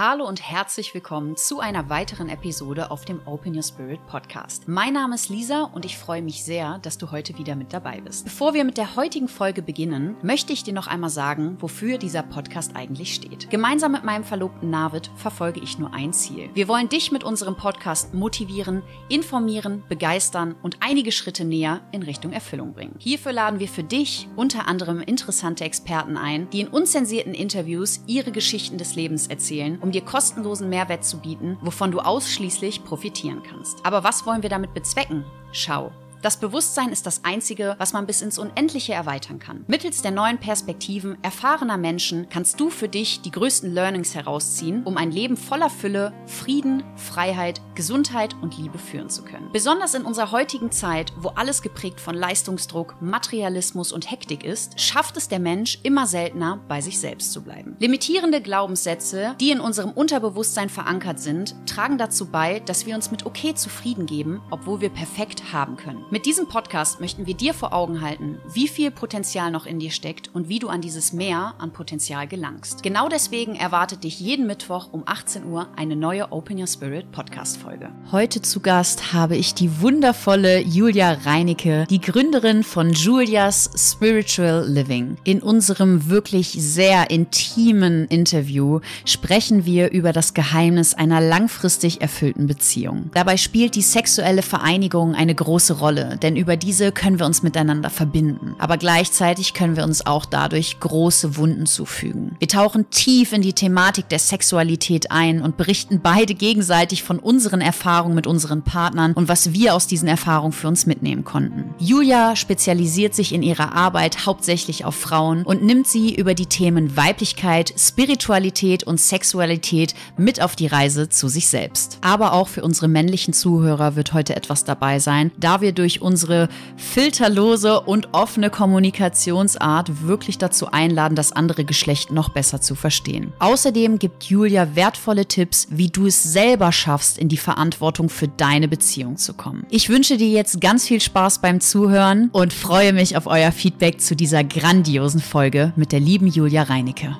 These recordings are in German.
Hallo und herzlich willkommen zu einer weiteren Episode auf dem Open Your Spirit Podcast. Mein Name ist Lisa und ich freue mich sehr, dass du heute wieder mit dabei bist. Bevor wir mit der heutigen Folge beginnen, möchte ich dir noch einmal sagen, wofür dieser Podcast eigentlich steht. Gemeinsam mit meinem Verlobten Navid verfolge ich nur ein Ziel. Wir wollen dich mit unserem Podcast motivieren, informieren, begeistern und einige Schritte näher in Richtung Erfüllung bringen. Hierfür laden wir für dich unter anderem interessante Experten ein, die in unzensierten Interviews ihre Geschichten des Lebens erzählen um dir kostenlosen Mehrwert zu bieten, wovon du ausschließlich profitieren kannst. Aber was wollen wir damit bezwecken? Schau. Das Bewusstsein ist das Einzige, was man bis ins Unendliche erweitern kann. Mittels der neuen Perspektiven erfahrener Menschen kannst du für dich die größten Learnings herausziehen, um ein Leben voller Fülle, Frieden, Freiheit, Gesundheit und Liebe führen zu können. Besonders in unserer heutigen Zeit, wo alles geprägt von Leistungsdruck, Materialismus und Hektik ist, schafft es der Mensch immer seltener, bei sich selbst zu bleiben. Limitierende Glaubenssätze, die in unserem Unterbewusstsein verankert sind, tragen dazu bei, dass wir uns mit okay zufrieden geben, obwohl wir perfekt haben können. Mit diesem Podcast möchten wir dir vor Augen halten, wie viel Potenzial noch in dir steckt und wie du an dieses Mehr an Potenzial gelangst. Genau deswegen erwartet dich jeden Mittwoch um 18 Uhr eine neue Open Your Spirit Podcast-Folge. Heute zu Gast habe ich die wundervolle Julia Reinecke, die Gründerin von Julias Spiritual Living. In unserem wirklich sehr intimen Interview sprechen wir über das Geheimnis einer langfristig erfüllten Beziehung. Dabei spielt die sexuelle Vereinigung eine große Rolle Rolle, denn über diese können wir uns miteinander verbinden. Aber gleichzeitig können wir uns auch dadurch große Wunden zufügen. Wir tauchen tief in die Thematik der Sexualität ein und berichten beide gegenseitig von unseren Erfahrungen mit unseren Partnern und was wir aus diesen Erfahrungen für uns mitnehmen konnten. Julia spezialisiert sich in ihrer Arbeit hauptsächlich auf Frauen und nimmt sie über die Themen Weiblichkeit, Spiritualität und Sexualität mit auf die Reise zu sich selbst. Aber auch für unsere männlichen Zuhörer wird heute etwas dabei sein, da wir durch durch unsere filterlose und offene Kommunikationsart wirklich dazu einladen, das andere Geschlecht noch besser zu verstehen. Außerdem gibt Julia wertvolle Tipps, wie du es selber schaffst, in die Verantwortung für deine Beziehung zu kommen. Ich wünsche dir jetzt ganz viel Spaß beim Zuhören und freue mich auf euer Feedback zu dieser grandiosen Folge mit der lieben Julia Reinecke.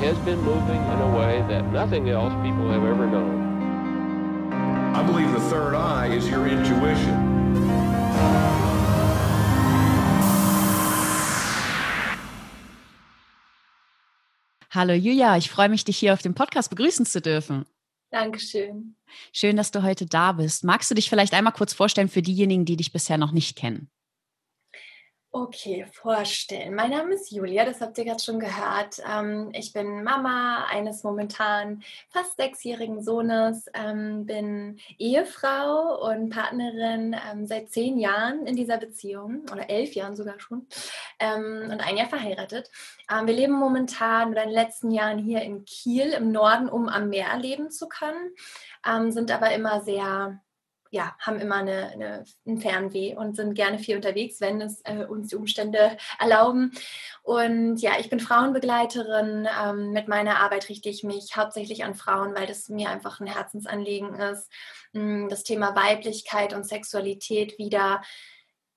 has been moving in a way that nothing else people have ever known. I believe the third eye is your intuition. Hallo Julia, ich freue mich, dich hier auf dem Podcast begrüßen zu dürfen. Dankeschön. Schön, dass du heute da bist. Magst du dich vielleicht einmal kurz vorstellen für diejenigen, die dich bisher noch nicht kennen? Okay, vorstellen. Mein Name ist Julia, das habt ihr gerade schon gehört. Ähm, ich bin Mama eines momentan fast sechsjährigen Sohnes, ähm, bin Ehefrau und Partnerin ähm, seit zehn Jahren in dieser Beziehung oder elf Jahren sogar schon und ein Jahr verheiratet. wir leben momentan oder in den letzten Jahren hier in Kiel im Norden, um am Meer leben zu können, sind aber immer sehr ja, haben immer eine, eine, ein Fernweh und sind gerne viel unterwegs, wenn es äh, uns die Umstände erlauben. Und ja, ich bin Frauenbegleiterin. Ähm, mit meiner Arbeit richte ich mich hauptsächlich an Frauen, weil das mir einfach ein Herzensanliegen ist, hm, das Thema Weiblichkeit und Sexualität wieder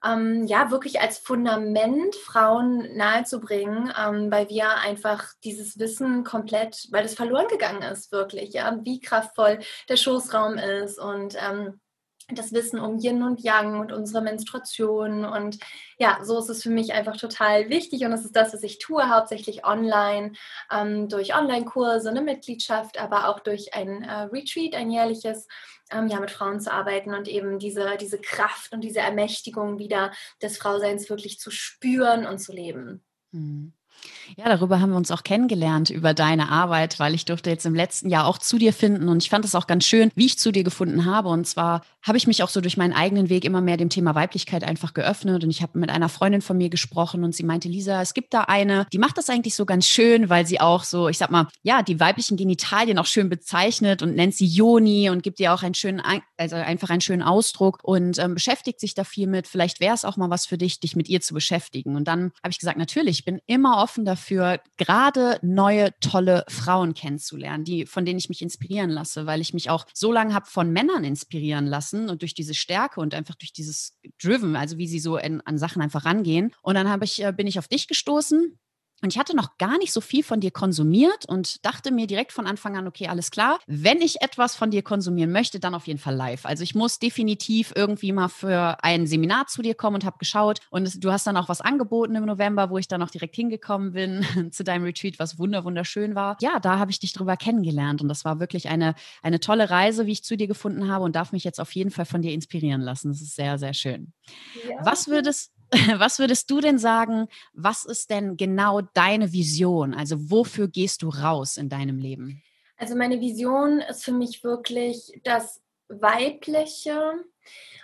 ähm, ja, wirklich als Fundament Frauen nahezubringen, ähm, weil wir einfach dieses Wissen komplett, weil das verloren gegangen ist, wirklich, ja, wie kraftvoll der Schoßraum ist und ähm, das Wissen um Yin und Yang und unsere Menstruation. Und ja, so ist es für mich einfach total wichtig. Und das ist das, was ich tue, hauptsächlich online, ähm, durch Online-Kurse, eine Mitgliedschaft, aber auch durch ein äh, Retreat, ein jährliches, ähm, ja, mit Frauen zu arbeiten und eben diese, diese Kraft und diese Ermächtigung wieder des Frauseins wirklich zu spüren und zu leben. Mhm. Ja, darüber haben wir uns auch kennengelernt, über deine Arbeit, weil ich durfte jetzt im letzten Jahr auch zu dir finden und ich fand es auch ganz schön, wie ich zu dir gefunden habe. Und zwar habe ich mich auch so durch meinen eigenen Weg immer mehr dem Thema Weiblichkeit einfach geöffnet und ich habe mit einer Freundin von mir gesprochen und sie meinte, Lisa, es gibt da eine, die macht das eigentlich so ganz schön, weil sie auch so, ich sag mal, ja, die weiblichen Genitalien auch schön bezeichnet und nennt sie Joni und gibt ihr auch einen schönen, also einfach einen schönen Ausdruck und ähm, beschäftigt sich da viel mit. Vielleicht wäre es auch mal was für dich, dich mit ihr zu beschäftigen. Und dann habe ich gesagt, natürlich, ich bin immer offen dafür, dafür, gerade neue, tolle Frauen kennenzulernen, die, von denen ich mich inspirieren lasse, weil ich mich auch so lange habe von Männern inspirieren lassen und durch diese Stärke und einfach durch dieses Driven, also wie sie so in, an Sachen einfach rangehen. Und dann ich, äh, bin ich auf dich gestoßen Und ich hatte noch gar nicht so viel von dir konsumiert und dachte mir direkt von Anfang an, okay, alles klar. Wenn ich etwas von dir konsumieren möchte, dann auf jeden Fall live. Also ich muss definitiv irgendwie mal für ein Seminar zu dir kommen und habe geschaut. Und du hast dann auch was angeboten im November, wo ich dann auch direkt hingekommen bin zu deinem Retreat, was wunderschön war. Ja, da habe ich dich drüber kennengelernt und das war wirklich eine, eine tolle Reise, wie ich zu dir gefunden habe und darf mich jetzt auf jeden Fall von dir inspirieren lassen. Das ist sehr, sehr schön. Ja. Was würdest was würdest du denn sagen, was ist denn genau deine Vision? Also wofür gehst du raus in deinem Leben? Also meine Vision ist für mich wirklich das Weibliche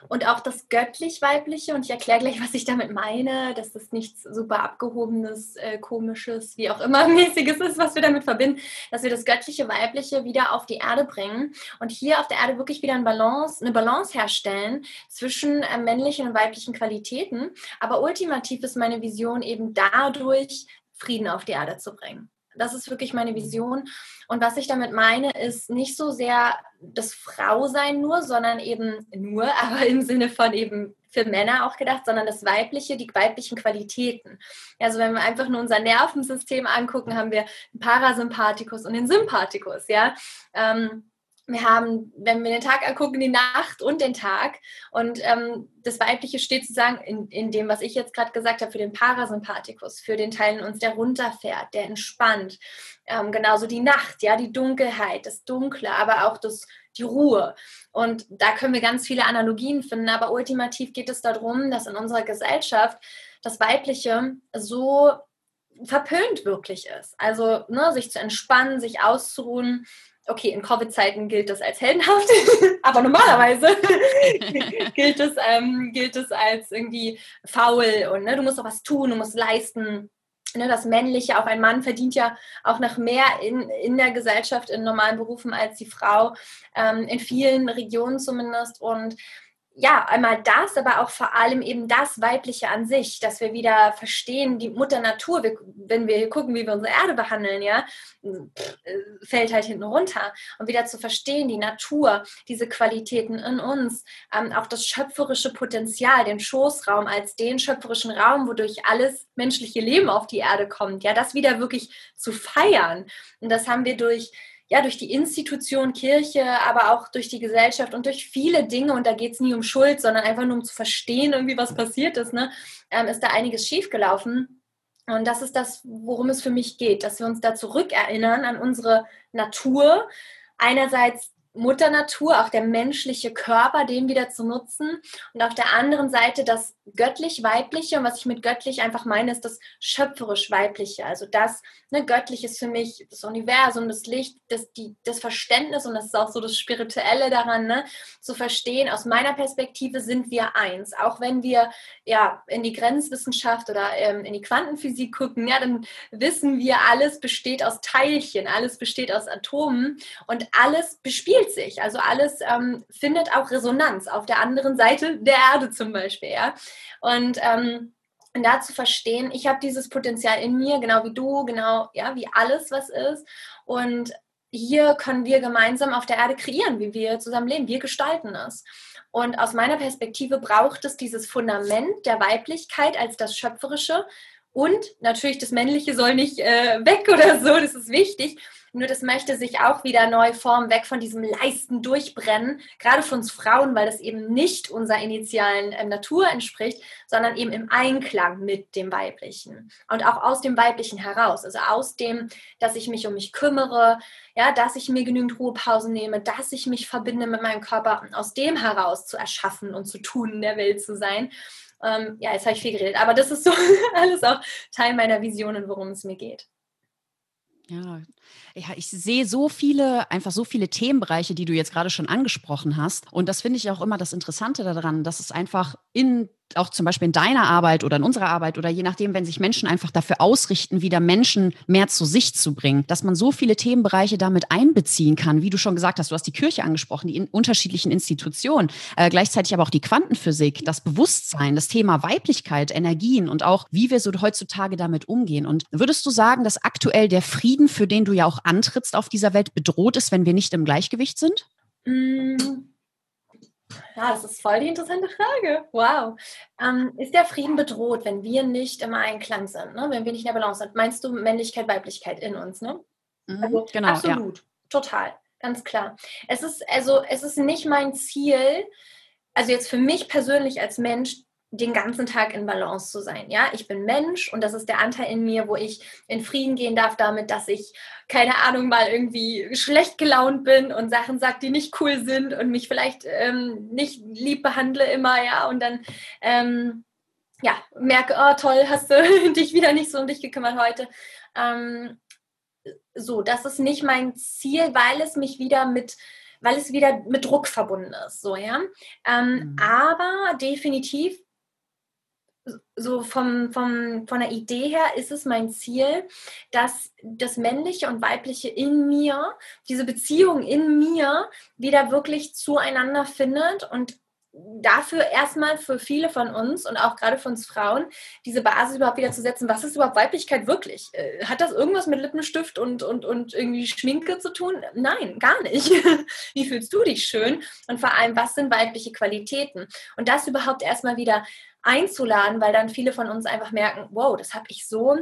und auch das göttlich-weibliche. Und ich erkläre gleich, was ich damit meine, dass das nichts super abgehobenes, äh, komisches, wie auch immer mäßiges ist, was wir damit verbinden, dass wir das göttliche, weibliche wieder auf die Erde bringen und hier auf der Erde wirklich wieder eine Balance, eine Balance herstellen zwischen äh, männlichen und weiblichen Qualitäten. Aber ultimativ ist meine Vision eben dadurch, Frieden auf die Erde zu bringen. Das ist wirklich meine Vision. Und was ich damit meine, ist nicht so sehr das Frausein nur, sondern eben nur, aber im Sinne von eben für Männer auch gedacht, sondern das Weibliche, die weiblichen Qualitäten. Also wenn wir einfach nur unser Nervensystem angucken, haben wir den Parasympathikus und den Sympathikus, ja. Ähm, wir haben, wenn wir den Tag angucken, die Nacht und den Tag. Und ähm, das Weibliche steht sozusagen in, in dem, was ich jetzt gerade gesagt habe, für den Parasympathikus, für den Teil in uns, der runterfährt, der entspannt. Ähm, genauso die Nacht, ja, die Dunkelheit, das Dunkle, aber auch das, die Ruhe. Und da können wir ganz viele Analogien finden, aber ultimativ geht es darum, dass in unserer Gesellschaft das Weibliche so verpönt wirklich ist. Also ne, sich zu entspannen, sich auszuruhen okay, in Covid-Zeiten gilt das als heldenhaft, aber normalerweise gilt, es, ähm, gilt es als irgendwie faul und ne, du musst doch was tun, du musst leisten. Ne, das Männliche, auch ein Mann verdient ja auch noch mehr in, in der Gesellschaft, in normalen Berufen als die Frau, ähm, in vielen Regionen zumindest. Und ja, einmal das, aber auch vor allem eben das Weibliche an sich, dass wir wieder verstehen, die Mutter Natur, wir, wenn wir gucken, wie wir unsere Erde behandeln, ja, fällt halt hinten runter. Und wieder zu verstehen, die Natur, diese Qualitäten in uns, ähm, auch das schöpferische Potenzial, den Schoßraum als den schöpferischen Raum, wodurch alles menschliche Leben auf die Erde kommt, ja, das wieder wirklich zu feiern. Und das haben wir durch ja, durch die Institution Kirche, aber auch durch die Gesellschaft und durch viele Dinge, und da geht es nie um Schuld, sondern einfach nur um zu verstehen, irgendwie was passiert ist, ne, ähm, ist da einiges schiefgelaufen. Und das ist das, worum es für mich geht, dass wir uns da zurückerinnern an unsere Natur. Einerseits Mutter Natur, auch der menschliche Körper, den wieder zu nutzen. Und auf der anderen Seite das göttlich-weibliche. Und was ich mit göttlich einfach meine, ist das schöpferisch-weibliche. Also das, ne, göttlich ist für mich das Universum, das Licht, das, die, das Verständnis und das ist auch so das Spirituelle daran, ne, zu verstehen. Aus meiner Perspektive sind wir eins. Auch wenn wir ja in die Grenzwissenschaft oder ähm, in die Quantenphysik gucken, ja, dann wissen wir, alles besteht aus Teilchen, alles besteht aus Atomen und alles bespielt sich. Also alles ähm, findet auch Resonanz auf der anderen Seite der Erde zum Beispiel. Ja? Und ähm, da zu verstehen, ich habe dieses Potenzial in mir, genau wie du, genau ja, wie alles, was ist. Und hier können wir gemeinsam auf der Erde kreieren, wie wir zusammen leben. Wir gestalten es. Und aus meiner Perspektive braucht es dieses Fundament der Weiblichkeit als das Schöpferische. Und natürlich, das Männliche soll nicht äh, weg oder so, das ist wichtig. Nur das möchte sich auch wieder neu formen, weg von diesem Leisten, Durchbrennen, gerade für uns Frauen, weil das eben nicht unserer initialen äh, Natur entspricht, sondern eben im Einklang mit dem Weiblichen und auch aus dem Weiblichen heraus. Also aus dem, dass ich mich um mich kümmere, ja, dass ich mir genügend Ruhepausen nehme, dass ich mich verbinde mit meinem Körper, aus dem heraus zu erschaffen und zu tun, in der Welt zu sein. Ähm, ja, jetzt habe ich viel geredet, aber das ist so alles auch Teil meiner Visionen, worum es mir geht. Ja, ja, ich sehe so viele, einfach so viele Themenbereiche, die du jetzt gerade schon angesprochen hast. Und das finde ich auch immer das Interessante daran, dass es einfach in auch zum Beispiel in deiner Arbeit oder in unserer Arbeit oder je nachdem, wenn sich Menschen einfach dafür ausrichten, wieder Menschen mehr zu sich zu bringen, dass man so viele Themenbereiche damit einbeziehen kann, wie du schon gesagt hast, du hast die Kirche angesprochen, die in unterschiedlichen Institutionen, äh, gleichzeitig aber auch die Quantenphysik, das Bewusstsein, das Thema Weiblichkeit, Energien und auch, wie wir so heutzutage damit umgehen. Und würdest du sagen, dass aktuell der Frieden, für den du ja auch antrittst auf dieser Welt, bedroht ist, wenn wir nicht im Gleichgewicht sind? Mm Ja, das ist voll die interessante Frage. Wow. Ähm, ist der Frieden bedroht, wenn wir nicht im Einklang sind, ne? wenn wir nicht in der Balance sind? Meinst du Männlichkeit, Weiblichkeit in uns? Ne? Mhm, also genau, absolut, ja. total, ganz klar. Es ist also es ist nicht mein Ziel, also jetzt für mich persönlich als Mensch den ganzen Tag in Balance zu sein. Ja, ich bin Mensch und das ist der Anteil in mir, wo ich in Frieden gehen darf damit, dass ich keine Ahnung mal irgendwie schlecht gelaunt bin und Sachen sagt, die nicht cool sind und mich vielleicht ähm, nicht lieb behandle immer, ja, und dann ähm, ja merke, oh toll, hast du dich wieder nicht so um dich gekümmert heute. Ähm, so, das ist nicht mein Ziel, weil es mich wieder mit weil es wieder mit Druck verbunden ist, so ja. Ähm, mhm. Aber definitiv so vom, vom, von der Idee her ist es mein Ziel, dass das Männliche und Weibliche in mir, diese Beziehung in mir wieder wirklich zueinander findet und dafür erstmal für viele von uns und auch gerade für uns Frauen diese Basis überhaupt wieder zu setzen. Was ist überhaupt Weiblichkeit wirklich? Äh, hat das irgendwas mit Lippenstift und, und, und irgendwie Schminke zu tun? Nein, gar nicht. Wie fühlst du dich schön? Und vor allem, was sind weibliche Qualitäten? Und das überhaupt erstmal wieder einzuladen, weil dann viele von uns einfach merken, wow, das habe ich so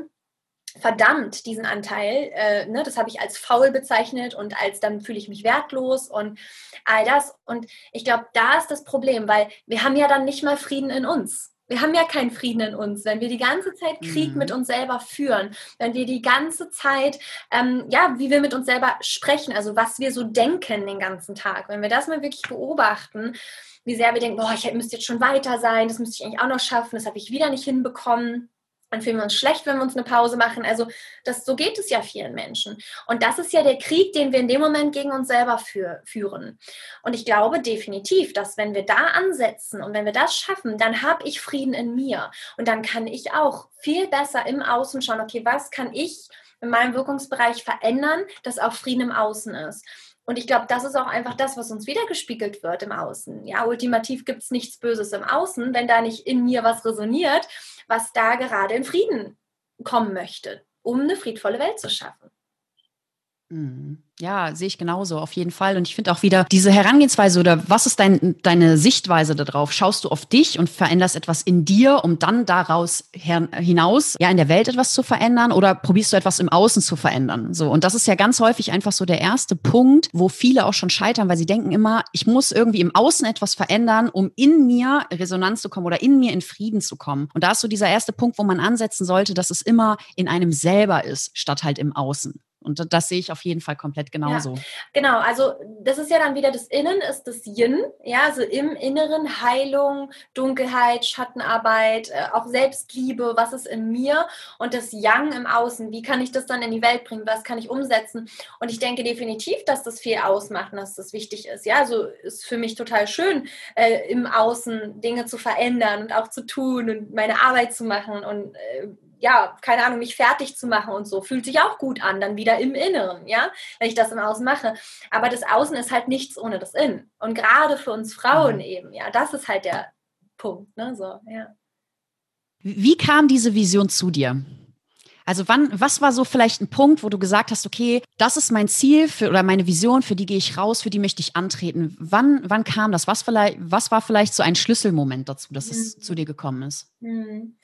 verdammt, diesen Anteil, äh, ne, das habe ich als faul bezeichnet und als dann fühle ich mich wertlos und all das. Und ich glaube, da ist das Problem, weil wir haben ja dann nicht mal Frieden in uns. Wir haben ja keinen Frieden in uns, wenn wir die ganze Zeit Krieg mhm. mit uns selber führen, wenn wir die ganze Zeit, ähm, ja, wie wir mit uns selber sprechen, also was wir so denken den ganzen Tag. Wenn wir das mal wirklich beobachten, wie sehr wir denken, boah, ich müsste jetzt schon weiter sein, das müsste ich eigentlich auch noch schaffen, das habe ich wieder nicht hinbekommen. Dann fühlen wir uns schlecht, wenn wir uns eine Pause machen. Also das, so geht es ja vielen Menschen. Und das ist ja der Krieg, den wir in dem Moment gegen uns selber für, führen. Und ich glaube definitiv, dass wenn wir da ansetzen und wenn wir das schaffen, dann habe ich Frieden in mir. Und dann kann ich auch viel besser im Außen schauen, okay, was kann ich in meinem Wirkungsbereich verändern, dass auch Frieden im Außen ist. Und ich glaube, das ist auch einfach das, was uns wiedergespiegelt wird im Außen. Ja, ultimativ gibt es nichts Böses im Außen, wenn da nicht in mir was resoniert, was da gerade in Frieden kommen möchte, um eine friedvolle Welt zu schaffen. Mhm. Ja, sehe ich genauso, auf jeden Fall. Und ich finde auch wieder diese Herangehensweise oder was ist dein, deine Sichtweise darauf? Schaust du auf dich und veränderst etwas in dir, um dann daraus hinaus ja in der Welt etwas zu verändern oder probierst du etwas im Außen zu verändern? So. Und das ist ja ganz häufig einfach so der erste Punkt, wo viele auch schon scheitern, weil sie denken immer, ich muss irgendwie im Außen etwas verändern, um in mir Resonanz zu kommen oder in mir in Frieden zu kommen. Und da ist so dieser erste Punkt, wo man ansetzen sollte, dass es immer in einem selber ist, statt halt im Außen. Und das sehe ich auf jeden Fall komplett genauso. Ja, genau, also das ist ja dann wieder das Innen, ist das Yin, ja, also im Inneren Heilung, Dunkelheit, Schattenarbeit, äh, auch Selbstliebe, was ist in mir und das Yang im Außen, wie kann ich das dann in die Welt bringen, was kann ich umsetzen? Und ich denke definitiv, dass das viel ausmacht und dass das wichtig ist. Ja, also ist für mich total schön, äh, im Außen Dinge zu verändern und auch zu tun und meine Arbeit zu machen und äh, ja, keine Ahnung, mich fertig zu machen und so, fühlt sich auch gut an, dann wieder im Inneren, ja, wenn ich das im Außen mache. Aber das Außen ist halt nichts ohne das Innen. Und gerade für uns Frauen mhm. eben, ja, das ist halt der Punkt, ne, so, ja. Wie kam diese Vision zu dir? Also wann, was war so vielleicht ein Punkt, wo du gesagt hast, okay, das ist mein Ziel für, oder meine Vision, für die gehe ich raus, für die möchte ich antreten. Wann, wann kam das? Was, vielleicht, was war vielleicht so ein Schlüsselmoment dazu, dass mhm. es zu dir gekommen ist? Mhm.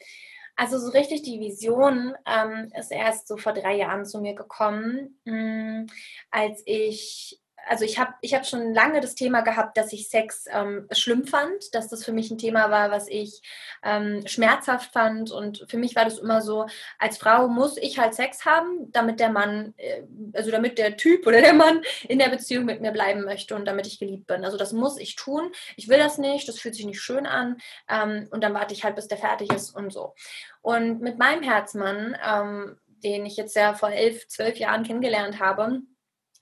Also so richtig die Vision ähm, ist erst so vor drei Jahren zu mir gekommen, mh, hm, als ich also ich habe ich hab schon lange das Thema gehabt, dass ich Sex ähm, schlimm fand, dass das für mich ein Thema war, was ich ähm, schmerzhaft fand. Und für mich war das immer so, als Frau muss ich halt Sex haben, damit der Mann, äh, also damit der Typ oder der Mann in der Beziehung mit mir bleiben möchte und damit ich geliebt bin. Also das muss ich tun. Ich will das nicht, das fühlt sich nicht schön an. Ähm, und dann warte ich halt, bis der fertig ist und so. Und mit meinem Herzmann, ähm, den ich jetzt ja vor elf, zwölf Jahren kennengelernt habe,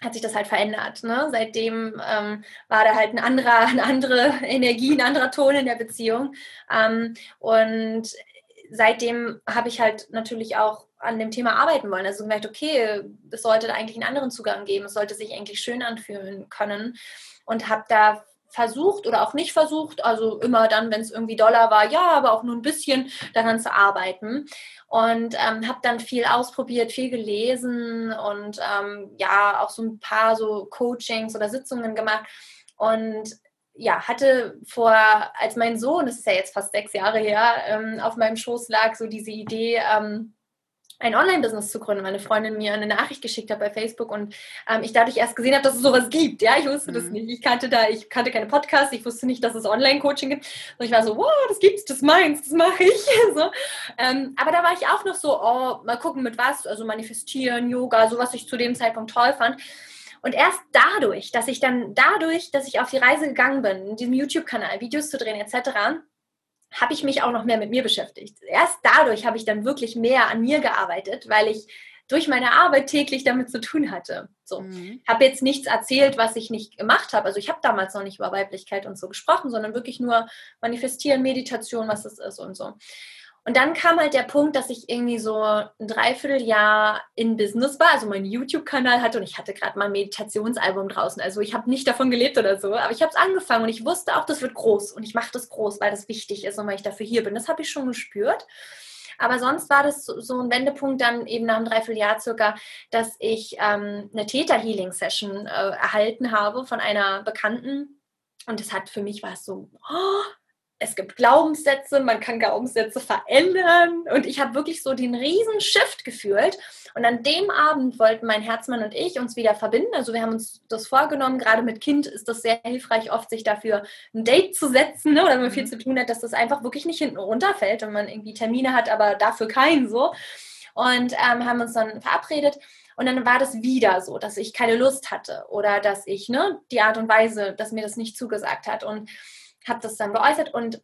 hat sich das halt verändert. Ne? Seitdem ähm, war da halt ein anderer, eine andere Energie, ein anderer Ton in der Beziehung. Ähm, und seitdem habe ich halt natürlich auch an dem Thema arbeiten wollen. Also gemerkt, okay, es sollte eigentlich einen anderen Zugang geben, es sollte sich eigentlich schön anfühlen können. Und habe da versucht oder auch nicht versucht, also immer dann, wenn es irgendwie Dollar war, ja, aber auch nur ein bisschen daran zu arbeiten. Und ähm, habe dann viel ausprobiert, viel gelesen und ähm, ja, auch so ein paar so Coachings oder Sitzungen gemacht. Und ja, hatte vor, als mein Sohn, das ist ja jetzt fast sechs Jahre her, ähm, auf meinem Schoß lag, so diese Idee, ähm, ein Online-Business zu gründen. Meine Freundin mir eine Nachricht geschickt hat bei Facebook und ähm, ich dadurch erst gesehen habe, dass es sowas gibt. Ja, ich wusste mhm. das nicht. Ich kannte da, ich kannte keine Podcasts, ich wusste nicht, dass es Online-Coaching gibt. Und ich war so, wow, das gibt's, das meins, das mache ich. so. ähm, aber da war ich auch noch so, oh, mal gucken mit was, also manifestieren, Yoga, so was ich zu dem Zeitpunkt toll fand. Und erst dadurch, dass ich dann dadurch, dass ich auf die Reise gegangen bin, in diesem YouTube-Kanal Videos zu drehen etc., habe ich mich auch noch mehr mit mir beschäftigt. Erst dadurch habe ich dann wirklich mehr an mir gearbeitet, weil ich durch meine Arbeit täglich damit zu tun hatte. So, mhm. habe jetzt nichts erzählt, was ich nicht gemacht habe. Also ich habe damals noch nicht über Weiblichkeit und so gesprochen, sondern wirklich nur manifestieren, Meditation, was es ist und so. Und dann kam halt der Punkt, dass ich irgendwie so ein Dreivierteljahr in Business war, also meinen YouTube-Kanal hatte und ich hatte gerade mal ein Meditationsalbum draußen. Also ich habe nicht davon gelebt oder so, aber ich habe es angefangen und ich wusste auch, das wird groß und ich mache das groß, weil das wichtig ist und weil ich dafür hier bin. Das habe ich schon gespürt. Aber sonst war das so ein Wendepunkt dann eben nach einem Dreivierteljahr circa, dass ich ähm, eine Theta-Healing-Session äh, erhalten habe von einer Bekannten. Und das hat für mich war es so, oh, es gibt Glaubenssätze, man kann Glaubenssätze verändern. Und ich habe wirklich so den riesen Shift gefühlt. Und an dem Abend wollten mein Herzmann und ich uns wieder verbinden. Also wir haben uns das vorgenommen. Gerade mit Kind ist das sehr hilfreich, oft sich dafür ein Date zu setzen ne? oder wenn man viel mhm. zu tun hat, dass das einfach wirklich nicht hinten runterfällt und man irgendwie Termine hat, aber dafür keinen so. Und ähm, haben uns dann verabredet. Und dann war das wieder so, dass ich keine Lust hatte oder dass ich ne, die Art und Weise, dass mir das nicht zugesagt hat. Und habe das dann geäußert und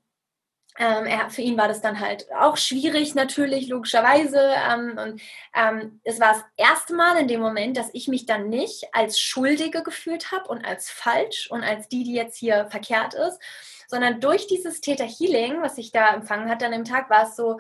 ähm, er, für ihn war das dann halt auch schwierig, natürlich, logischerweise. Ähm, und ähm, es war das erste Mal in dem Moment, dass ich mich dann nicht als Schuldige gefühlt habe und als falsch und als die, die jetzt hier verkehrt ist, sondern durch dieses Täter Healing, was ich da empfangen hatte an dem Tag, war es so,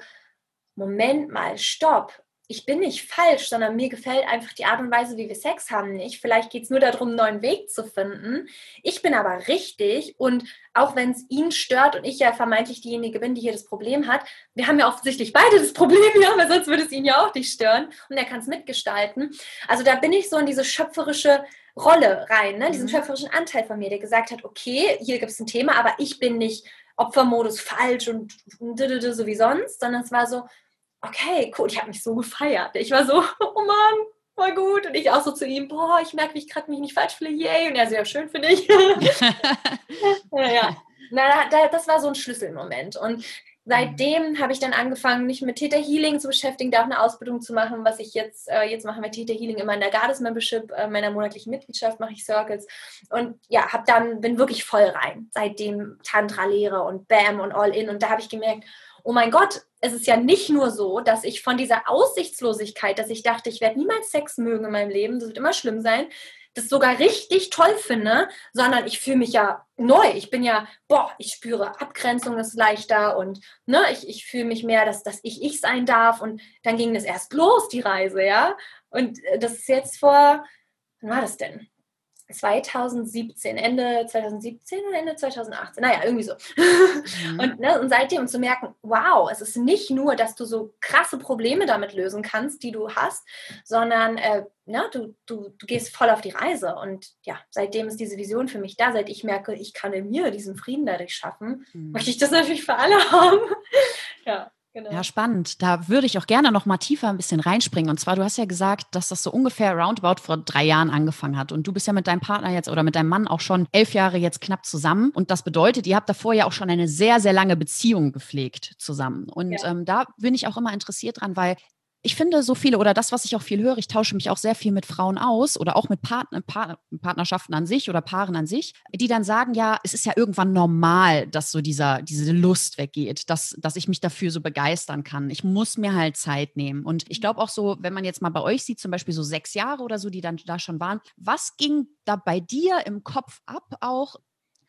Moment mal, stopp ich bin nicht falsch, sondern mir gefällt einfach die Art und Weise, wie wir Sex haben nicht. Vielleicht geht es nur darum, einen neuen Weg zu finden. Ich bin aber richtig und auch wenn es ihn stört und ich ja vermeintlich diejenige bin, die hier das Problem hat, wir haben ja offensichtlich beide das Problem, ja, weil sonst würde es ihn ja auch nicht stören und er kann es mitgestalten. Also da bin ich so in diese schöpferische Rolle rein, ne? diesen mhm. schöpferischen Anteil von mir, der gesagt hat, okay, hier gibt es ein Thema, aber ich bin nicht Opfermodus falsch und so wie sonst, sondern es war so, okay, cool, ich habe mich so gefeiert. Ich war so, oh Mann, war gut. Und ich auch so zu ihm, boah, ich merke, wie ich gerade mich nicht falsch fühle, yay. Und er so, ja, schön für dich. ja, ja. Na, da, das war so ein Schlüsselmoment. Und seitdem habe ich dann angefangen, mich mit Theta Healing zu beschäftigen, da auch eine Ausbildung zu machen, was ich jetzt, äh, jetzt mache mit Theta Healing immer in der Goddess Membership, äh, meiner monatlichen Mitgliedschaft mache ich Circles und ja, habe dann, bin wirklich voll rein, seitdem Tantra-Lehre und Bam und All In und da habe ich gemerkt, oh mein Gott, es ist ja nicht nur so, dass ich von dieser Aussichtslosigkeit, dass ich dachte, ich werde niemals Sex mögen in meinem Leben, das wird immer schlimm sein, das sogar richtig toll finde, sondern ich fühle mich ja neu. Ich bin ja, boah, ich spüre Abgrenzung ist leichter und ne, ich, ich fühle mich mehr, dass, dass ich ich sein darf. Und dann ging das erst los, die Reise, ja. Und äh, das ist jetzt vor, wann war das denn? 2017, Ende 2017 oder Ende 2018, naja, irgendwie so. Mhm. Und, ne, und seitdem zu merken, wow, es ist nicht nur, dass du so krasse Probleme damit lösen kannst, die du hast, sondern äh, ne, du, du, du gehst voll auf die Reise. Und ja, seitdem ist diese Vision für mich da, seit ich merke, ich kann in mir diesen Frieden dadurch schaffen, mhm. möchte ich das natürlich für alle haben. ja. Genau. Ja, spannend. Da würde ich auch gerne noch mal tiefer ein bisschen reinspringen. Und zwar, du hast ja gesagt, dass das so ungefähr roundabout vor drei Jahren angefangen hat. Und du bist ja mit deinem Partner jetzt oder mit deinem Mann auch schon elf Jahre jetzt knapp zusammen. Und das bedeutet, ihr habt davor ja auch schon eine sehr, sehr lange Beziehung gepflegt zusammen. Und ja. ähm, da bin ich auch immer interessiert dran, weil ich finde so viele oder das, was ich auch viel höre, ich tausche mich auch sehr viel mit Frauen aus oder auch mit Partner, Partnerschaften an sich oder Paaren an sich, die dann sagen, ja, es ist ja irgendwann normal, dass so dieser, diese Lust weggeht, dass, dass ich mich dafür so begeistern kann. Ich muss mir halt Zeit nehmen. Und ich glaube auch so, wenn man jetzt mal bei euch sieht, zum Beispiel so sechs Jahre oder so, die dann da schon waren, was ging da bei dir im Kopf ab auch,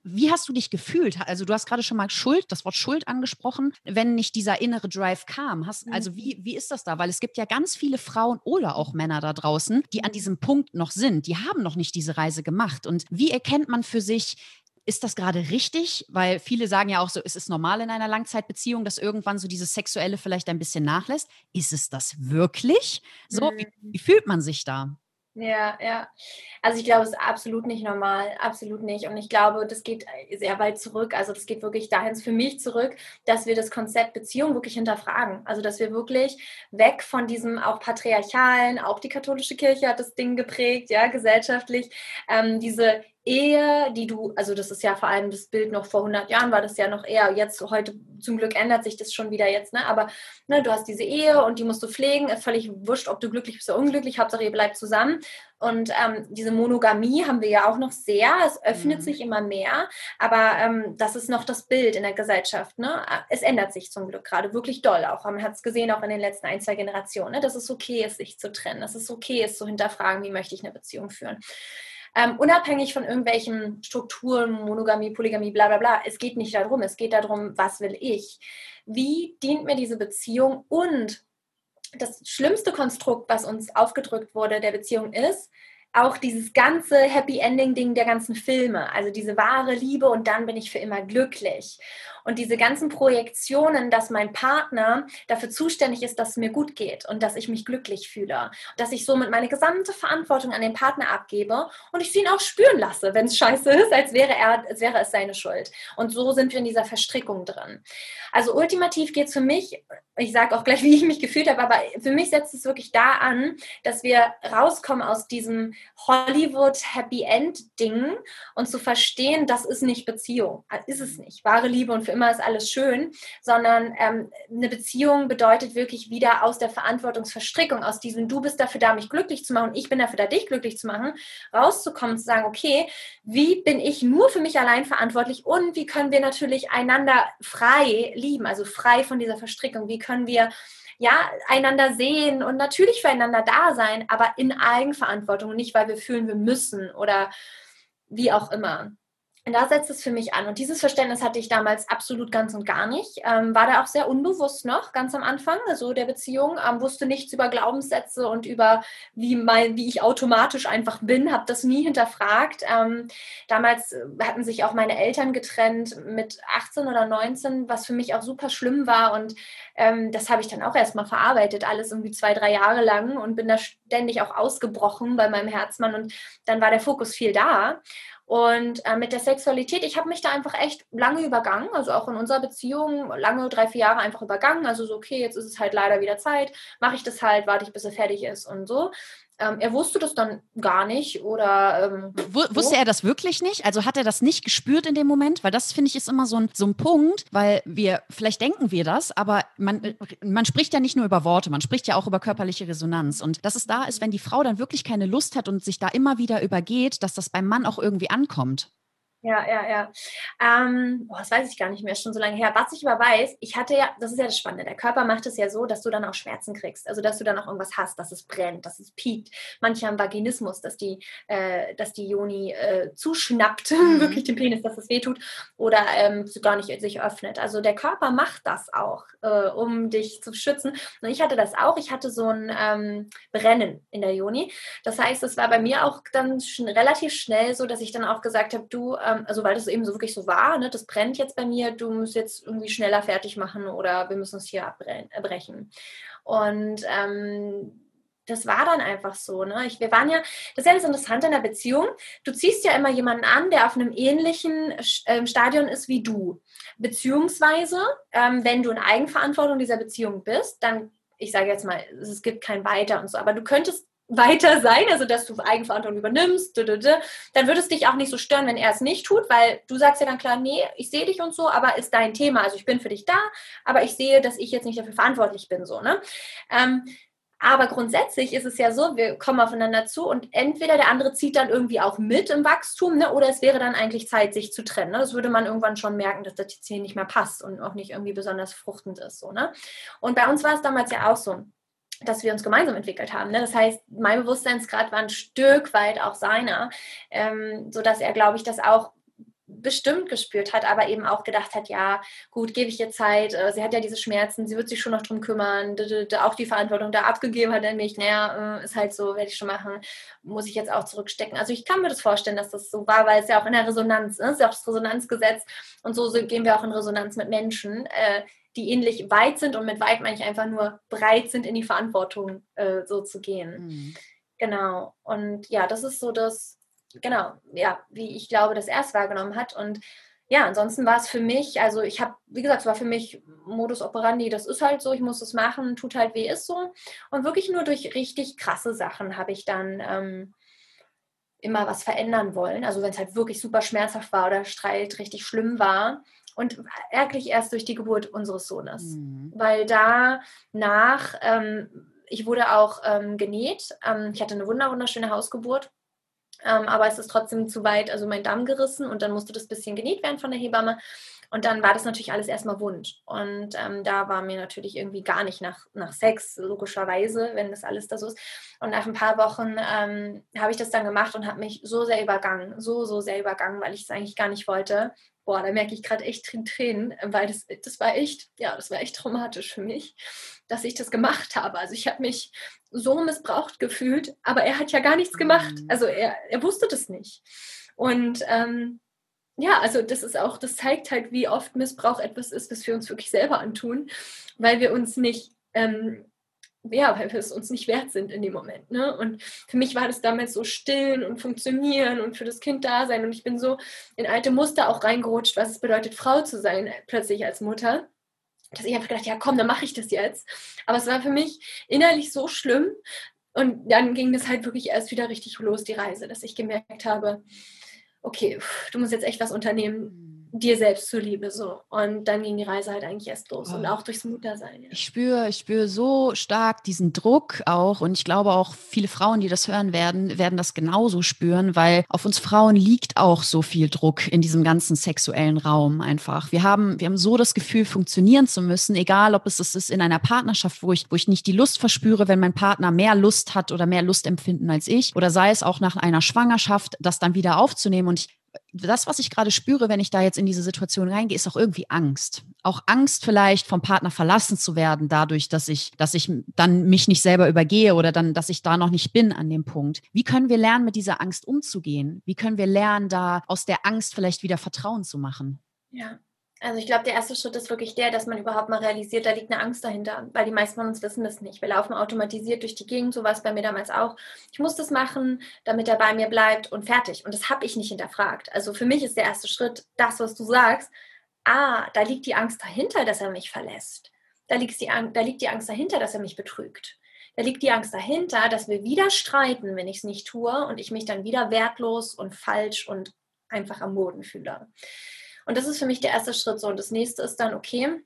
wie hast du dich gefühlt? Also du hast gerade schon mal Schuld, das Wort Schuld angesprochen, wenn nicht dieser innere Drive kam. Hast, also wie, mhm. wie ist das da? Weil es gibt ja ganz viele Frauen oder auch Männer da draußen, die an diesem Punkt noch sind. Die haben noch nicht diese Reise gemacht. Und wie erkennt man für sich, ist das gerade richtig? Weil viele sagen ja auch so, es ist normal in einer Langzeitbeziehung, dass irgendwann so dieses Sexuelle vielleicht ein bisschen nachlässt. Ist es das wirklich? So, wie, mhm. wie fühlt man sich da? Ja, ja. Also ich glaube, es ist absolut nicht normal, absolut nicht. Und ich glaube, das geht sehr weit zurück. Also das geht wirklich dahin für mich zurück, dass wir das Konzept Beziehung wirklich hinterfragen. Also dass wir wirklich weg von diesem auch patriarchalen, auch die katholische Kirche hat das Ding geprägt, ja, gesellschaftlich, ähm, diese Ehe, die du, also das ist ja vor allem das Bild noch vor 100 Jahren, war das ja noch eher, jetzt heute zum Glück ändert sich das schon wieder jetzt, ne? aber ne, du hast diese Ehe und die musst du pflegen, ist völlig wurscht, ob du glücklich bist oder unglücklich, Hauptsache ihr bleibt zusammen. Und ähm, diese Monogamie haben wir ja auch noch sehr, es öffnet mhm. sich immer mehr, aber ähm, das ist noch das Bild in der Gesellschaft. Ne? Es ändert sich zum Glück gerade wirklich doll auch. Man hat es gesehen auch in den letzten ein, zwei Generationen, ne? dass es okay ist, sich zu trennen, dass es okay ist, zu hinterfragen, wie möchte ich eine Beziehung führen. Ähm, unabhängig von irgendwelchen Strukturen, Monogamie, Polygamie, bla bla bla. Es geht nicht darum, es geht darum, was will ich? Wie dient mir diese Beziehung? Und das schlimmste Konstrukt, was uns aufgedrückt wurde der Beziehung ist, auch dieses ganze Happy Ending-Ding der ganzen Filme, also diese wahre Liebe und dann bin ich für immer glücklich. Und diese ganzen Projektionen, dass mein Partner dafür zuständig ist, dass es mir gut geht und dass ich mich glücklich fühle. Dass ich somit meine gesamte Verantwortung an den Partner abgebe und ich ihn auch spüren lasse, wenn es scheiße ist, als wäre, er, als wäre es seine Schuld. Und so sind wir in dieser Verstrickung drin. Also ultimativ geht es für mich, ich sage auch gleich, wie ich mich gefühlt habe, aber für mich setzt es wirklich da an, dass wir rauskommen aus diesem Hollywood Happy End Ding und zu verstehen, das ist nicht Beziehung. Ist es nicht. Wahre Liebe und für immer ist alles schön, sondern ähm, eine Beziehung bedeutet wirklich wieder aus der Verantwortungsverstrickung, aus diesem du bist dafür da, mich glücklich zu machen ich bin dafür da, dich glücklich zu machen, rauszukommen, zu sagen, okay, wie bin ich nur für mich allein verantwortlich und wie können wir natürlich einander frei lieben, also frei von dieser Verstrickung, wie können wir ja, einander sehen und natürlich füreinander da sein, aber in Eigenverantwortung und nicht, weil wir fühlen, wir müssen oder wie auch immer. Da setzt es für mich an. Und dieses Verständnis hatte ich damals absolut ganz und gar nicht. Ähm, war da auch sehr unbewusst noch, ganz am Anfang, also der Beziehung. Ähm, wusste nichts über Glaubenssätze und über, wie, mein, wie ich automatisch einfach bin. Habe das nie hinterfragt. Ähm, damals äh, hatten sich auch meine Eltern getrennt mit 18 oder 19, was für mich auch super schlimm war. Und ähm, das habe ich dann auch erstmal verarbeitet, alles irgendwie zwei, drei Jahre lang und bin da ständig auch ausgebrochen bei meinem Herzmann. Und dann war der Fokus viel da. Und äh, mit der Sexualität, ich habe mich da einfach echt lange übergangen, also auch in unserer Beziehung, lange, drei, vier Jahre einfach übergangen. Also so, okay, jetzt ist es halt leider wieder Zeit, mache ich das halt, warte ich, bis er fertig ist und so. Ähm, er wusste das dann gar nicht oder. Ähm, wusste so. er das wirklich nicht? Also hat er das nicht gespürt in dem Moment? Weil das finde ich ist immer so ein, so ein Punkt, weil wir, vielleicht denken wir das, aber man, man spricht ja nicht nur über Worte, man spricht ja auch über körperliche Resonanz. Und dass es da ist, wenn die Frau dann wirklich keine Lust hat und sich da immer wieder übergeht, dass das beim Mann auch irgendwie ankommt. Ja, ja, ja. Ähm, boah, das weiß ich gar nicht mehr, ist schon so lange her. Was ich aber weiß, ich hatte ja, das ist ja das Spannende, der Körper macht es ja so, dass du dann auch Schmerzen kriegst. Also, dass du dann auch irgendwas hast, dass es brennt, dass es piekt. Manche haben Vaginismus, dass die, äh, dass die Joni äh, zuschnappt, mhm. wirklich den Penis, dass es wehtut oder ähm, gar nicht sich öffnet. Also, der Körper macht das auch, äh, um dich zu schützen. Und ich hatte das auch. Ich hatte so ein ähm, Brennen in der Joni. Das heißt, es war bei mir auch dann schon relativ schnell so, dass ich dann auch gesagt habe, du, ähm, also weil das eben so wirklich so war, ne, das brennt jetzt bei mir, du musst jetzt irgendwie schneller fertig machen oder wir müssen es hier abbrechen. Und ähm, das war dann einfach so. Ne? Ich, wir waren ja, das ist ja das Interessante in der Beziehung. Du ziehst ja immer jemanden an, der auf einem ähnlichen ähm, Stadion ist wie du. Beziehungsweise, ähm, wenn du in Eigenverantwortung dieser Beziehung bist, dann, ich sage jetzt mal, es gibt kein Weiter und so, aber du könntest weiter sein, also dass du Eigenverantwortung übernimmst, dann würde es dich auch nicht so stören, wenn er es nicht tut, weil du sagst ja dann klar, nee, ich sehe dich und so, aber ist dein Thema, also ich bin für dich da, aber ich sehe, dass ich jetzt nicht dafür verantwortlich bin, so, ne? Ähm, aber grundsätzlich ist es ja so, wir kommen aufeinander zu und entweder der andere zieht dann irgendwie auch mit im Wachstum, ne, oder es wäre dann eigentlich Zeit, sich zu trennen. Ne? Das würde man irgendwann schon merken, dass das jetzt hier nicht mehr passt und auch nicht irgendwie besonders fruchtend ist. So, ne? Und bei uns war es damals ja auch so dass wir uns gemeinsam entwickelt haben. Ne? Das heißt, mein Bewusstseinsgrad war ein Stück weit auch seiner, ähm, sodass er, glaube ich, das auch bestimmt gespürt hat, aber eben auch gedacht hat, ja, gut, gebe ich ihr Zeit, äh, sie hat ja diese Schmerzen, sie wird sich schon noch drum kümmern, auch die Verantwortung da abgegeben hat nämlich, naja, äh, ist halt so, werde ich schon machen, muss ich jetzt auch zurückstecken. Also ich kann mir das vorstellen, dass das so war, weil es ja auch in der Resonanz ist, ist ja auch das Resonanzgesetz und so gehen wir auch in Resonanz mit Menschen, äh, die ähnlich weit sind und mit weit meine ich einfach nur breit sind, in die Verantwortung äh, so zu gehen. Mhm. Genau. Und ja, das ist so das, genau, ja, wie ich glaube, das erst wahrgenommen hat. Und ja, ansonsten war es für mich, also ich habe, wie gesagt, es war für mich Modus operandi, das ist halt so, ich muss es machen, tut halt weh, ist so. Und wirklich nur durch richtig krasse Sachen habe ich dann ähm, immer was verändern wollen. Also wenn es halt wirklich super schmerzhaft war oder Streit richtig schlimm war. Und ärgerlich erst durch die Geburt unseres Sohnes. Mhm. Weil danach, ähm, ich wurde auch ähm, genäht. Ähm, ich hatte eine wunderschöne Hausgeburt ähm, aber es ist trotzdem zu weit, also mein Damm gerissen und dann musste das bisschen genäht werden von der Hebamme. Und dann war das natürlich alles erstmal wund. Und ähm, da war mir natürlich irgendwie gar nicht nach, nach Sex, logischerweise, wenn das alles da so ist. Und nach ein paar Wochen ähm, habe ich das dann gemacht und habe mich so sehr übergangen, so, so sehr übergangen, weil ich es eigentlich gar nicht wollte boah, da merke ich gerade echt Tränen, weil das, das war echt, ja, das war echt traumatisch für mich, dass ich das gemacht habe. Also ich habe mich so missbraucht gefühlt, aber er hat ja gar nichts gemacht. Mhm. Also er, er wusste das nicht. Und ähm, ja, also das ist auch, das zeigt halt, wie oft Missbrauch etwas ist, was wir uns wirklich selber antun, weil wir uns nicht ähm, ja, weil wir es uns nicht wert sind in dem Moment. Ne? Und für mich war das damals so stillen und funktionieren und für das Kind da sein. Und ich bin so in alte Muster auch reingerutscht, was es bedeutet, Frau zu sein, plötzlich als Mutter. Dass ich einfach gedacht, ja komm, dann mache ich das jetzt. Aber es war für mich innerlich so schlimm. Und dann ging das halt wirklich erst wieder richtig los, die Reise, dass ich gemerkt habe, okay, du musst jetzt echt was unternehmen, dir selbst zuliebe so. Und dann ging die Reise halt eigentlich erst los oh. und auch durchs Muttersein. Ja. Ich spüre, ich spüre so stark diesen Druck auch und ich glaube auch viele Frauen, die das hören werden, werden das genauso spüren, weil auf uns Frauen liegt auch so viel Druck in diesem ganzen sexuellen Raum einfach. Wir haben, wir haben so das Gefühl, funktionieren zu müssen, egal ob es das ist in einer Partnerschaft, wo ich, wo ich nicht die Lust verspüre, wenn mein Partner mehr Lust hat oder mehr Lust empfinden als ich, oder sei es auch nach einer Schwangerschaft, das dann wieder aufzunehmen. Und ich das, was ich gerade spüre, wenn ich da jetzt in diese Situation reingehe, ist auch irgendwie Angst. Auch Angst vielleicht vom Partner verlassen zu werden, dadurch, dass ich, dass ich dann mich nicht selber übergehe oder dann, dass ich da noch nicht bin an dem Punkt. Wie können wir lernen, mit dieser Angst umzugehen? Wie können wir lernen, da aus der Angst vielleicht wieder Vertrauen zu machen? Ja, also ich glaube, der erste Schritt ist wirklich der, dass man überhaupt mal realisiert, da liegt eine Angst dahinter, weil die meisten von uns wissen das nicht. Wir laufen automatisiert durch die Gegend, so war es bei mir damals auch. Ich muss das machen, damit er bei mir bleibt und fertig. Und das habe ich nicht hinterfragt. Also für mich ist der erste Schritt das, was du sagst. Ah, da liegt die Angst dahinter, dass er mich verlässt. Da liegt die, da liegt die Angst dahinter, dass er mich betrügt. Da liegt die Angst dahinter, dass wir wieder streiten, wenn ich es nicht tue und ich mich dann wieder wertlos und falsch und einfach am Boden fühle. Und das ist für mich der erste Schritt so. Und das nächste ist dann, okay,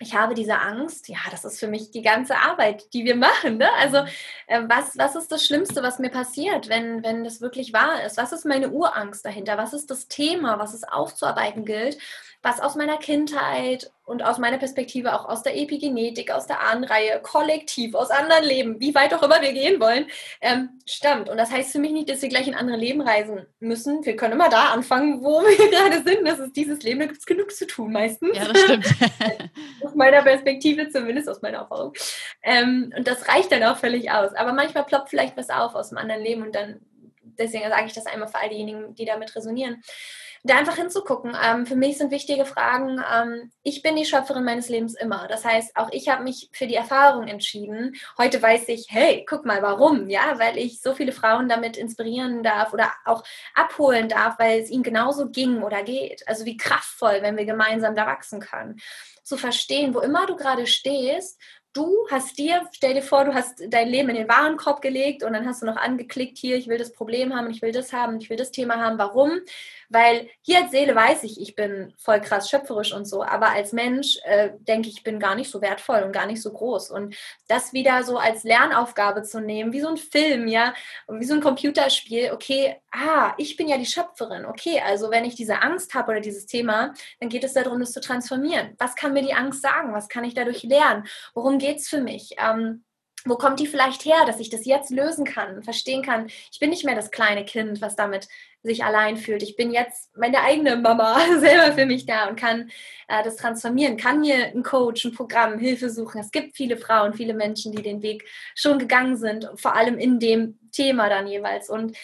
ich habe diese Angst, ja, das ist für mich die ganze Arbeit, die wir machen. Ne? Also äh, was, was ist das Schlimmste, was mir passiert, wenn, wenn das wirklich wahr ist? Was ist meine Urangst dahinter? Was ist das Thema, was es aufzuarbeiten gilt? Was aus meiner Kindheit und aus meiner Perspektive auch aus der Epigenetik, aus der Ahnenreihe, kollektiv, aus anderen Leben, wie weit auch immer wir gehen wollen, ähm, stammt. Und das heißt für mich nicht, dass wir gleich in andere Leben reisen müssen. Wir können immer da anfangen, wo wir gerade sind. Das ist dieses Leben, da gibt es genug zu tun meistens. Ja, das stimmt. aus meiner Perspektive, zumindest aus meiner Erfahrung. Ähm, und das reicht dann auch völlig aus. Aber manchmal ploppt vielleicht was auf aus einem anderen Leben und dann, deswegen sage ich das einmal für all diejenigen, die damit resonieren da einfach hinzugucken. Ähm, für mich sind wichtige Fragen, ähm, ich bin die Schöpferin meines Lebens immer. Das heißt, auch ich habe mich für die Erfahrung entschieden. Heute weiß ich, hey, guck mal, warum? Ja, weil ich so viele Frauen damit inspirieren darf oder auch abholen darf, weil es ihnen genauso ging oder geht. Also wie kraftvoll, wenn wir gemeinsam da wachsen können. Zu verstehen, wo immer du gerade stehst du hast dir, stell dir vor, du hast dein Leben in den Warenkorb gelegt und dann hast du noch angeklickt, hier, ich will das Problem haben, ich will das haben, ich will das Thema haben. Warum? Weil hier als Seele weiß ich, ich bin voll krass schöpferisch und so, aber als Mensch äh, denke ich, ich bin gar nicht so wertvoll und gar nicht so groß. Und das wieder so als Lernaufgabe zu nehmen, wie so ein Film, ja, wie so ein Computerspiel, okay, ah, ich bin ja die Schöpferin, okay, also wenn ich diese Angst habe oder dieses Thema, dann geht es darum, das zu transformieren. Was kann mir die Angst sagen? Was kann ich dadurch lernen? Worum geht es für mich? Ähm, wo kommt die vielleicht her, dass ich das jetzt lösen kann, verstehen kann, ich bin nicht mehr das kleine Kind, was damit sich allein fühlt. Ich bin jetzt meine eigene Mama selber für mich da und kann äh, das transformieren, kann mir ein Coach, ein Programm, Hilfe suchen. Es gibt viele Frauen, viele Menschen, die den Weg schon gegangen sind, vor allem in dem Thema dann jeweils. Und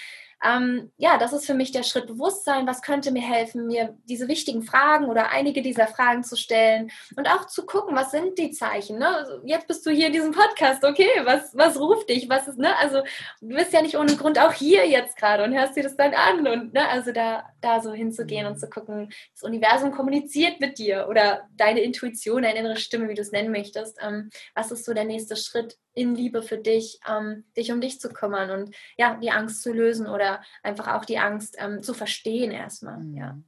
ähm, ja, das ist für mich der Schritt Bewusstsein. Was könnte mir helfen, mir diese wichtigen Fragen oder einige dieser Fragen zu stellen und auch zu gucken, was sind die Zeichen. Ne? Also jetzt bist du hier in diesem Podcast, okay, was, was ruft dich? Was ist, ne? Also du bist ja nicht ohne Grund auch hier jetzt gerade und hörst dir das dann an und ne? also da, da so hinzugehen und zu gucken, das Universum kommuniziert mit dir oder deine Intuition, deine innere Stimme, wie du es nennen möchtest. Ähm, was ist so der nächste Schritt in Liebe für dich, ähm, dich um dich zu kümmern und ja, die Angst zu lösen oder einfach auch die Angst ähm, zu verstehen erstmal. Ja.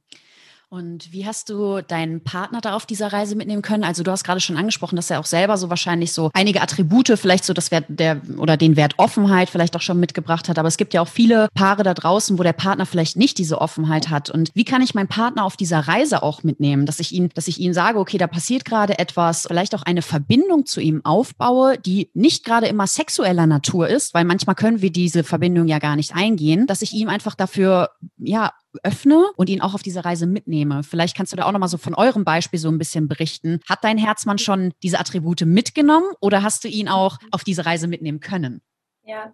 Und wie hast du deinen Partner da auf dieser Reise mitnehmen können? Also du hast gerade schon angesprochen, dass er auch selber so wahrscheinlich so einige Attribute, vielleicht so das Wert der oder den Wert Offenheit vielleicht auch schon mitgebracht hat. Aber es gibt ja auch viele Paare da draußen, wo der Partner vielleicht nicht diese Offenheit hat. Und wie kann ich meinen Partner auf dieser Reise auch mitnehmen, dass ich ihn, dass ich ihn sage, okay, da passiert gerade etwas, vielleicht auch eine Verbindung zu ihm aufbaue, die nicht gerade immer sexueller Natur ist, weil manchmal können wir diese Verbindung ja gar nicht eingehen, dass ich ihm einfach dafür ja öffne und ihn auch auf diese Reise mitnehme. Vielleicht kannst du da auch nochmal so von eurem Beispiel so ein bisschen berichten. Hat dein Herzmann schon diese Attribute mitgenommen oder hast du ihn auch auf diese Reise mitnehmen können? Ja,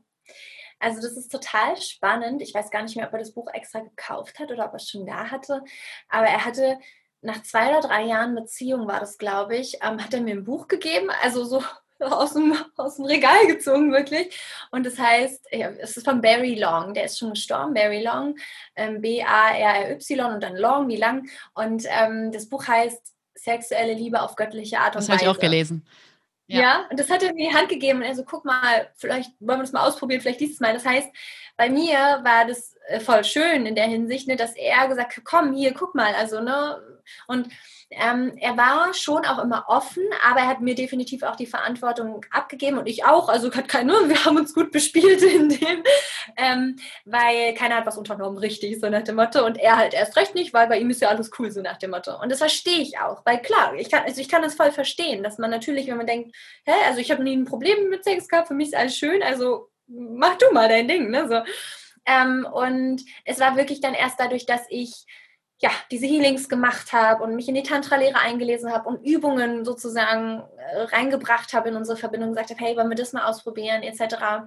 also das ist total spannend. Ich weiß gar nicht mehr, ob er das Buch extra gekauft hat oder ob er es schon da hatte. Aber er hatte nach zwei oder drei Jahren Beziehung, war das, glaube ich, ähm, hat er mir ein Buch gegeben. Also so aus dem, aus dem Regal gezogen, wirklich. Und das heißt, es ist von Barry Long, der ist schon gestorben, Barry Long, ähm, B-A-R-R-Y und dann Long, wie lang. Und ähm, das Buch heißt Sexuelle Liebe auf göttliche Art und das Weise. Das habe ich auch gelesen. Ja. ja. und das hat er mir die Hand gegeben und er so, guck mal, vielleicht wollen wir das mal ausprobieren, vielleicht dieses Mal. Das heißt, bei mir war das äh, voll schön in der Hinsicht, ne, dass er gesagt hat, komm hier, guck mal, also, ne, und ähm, er war schon auch immer offen, aber er hat mir definitiv auch die Verantwortung abgegeben und ich auch. Also hat keine, wir haben uns gut bespielt in dem, ähm, weil keiner hat was unternommen, richtig, so nach dem Motto. Und er halt erst recht nicht, weil bei ihm ist ja alles cool, so nach dem Motto. Und das verstehe ich auch, weil klar, ich kann, also ich kann das voll verstehen, dass man natürlich, wenn man denkt, hä, also ich habe nie ein Problem mit Sex gehabt, für mich ist alles schön, also mach du mal dein Ding, ne, so. Ähm, und es war wirklich dann erst dadurch, dass ich ja, diese Healings gemacht habe und mich in die Tantra-Lehre eingelesen habe und Übungen sozusagen äh, reingebracht habe in unsere Verbindung, gesagt habe, hey, wollen wir das mal ausprobieren, etc.,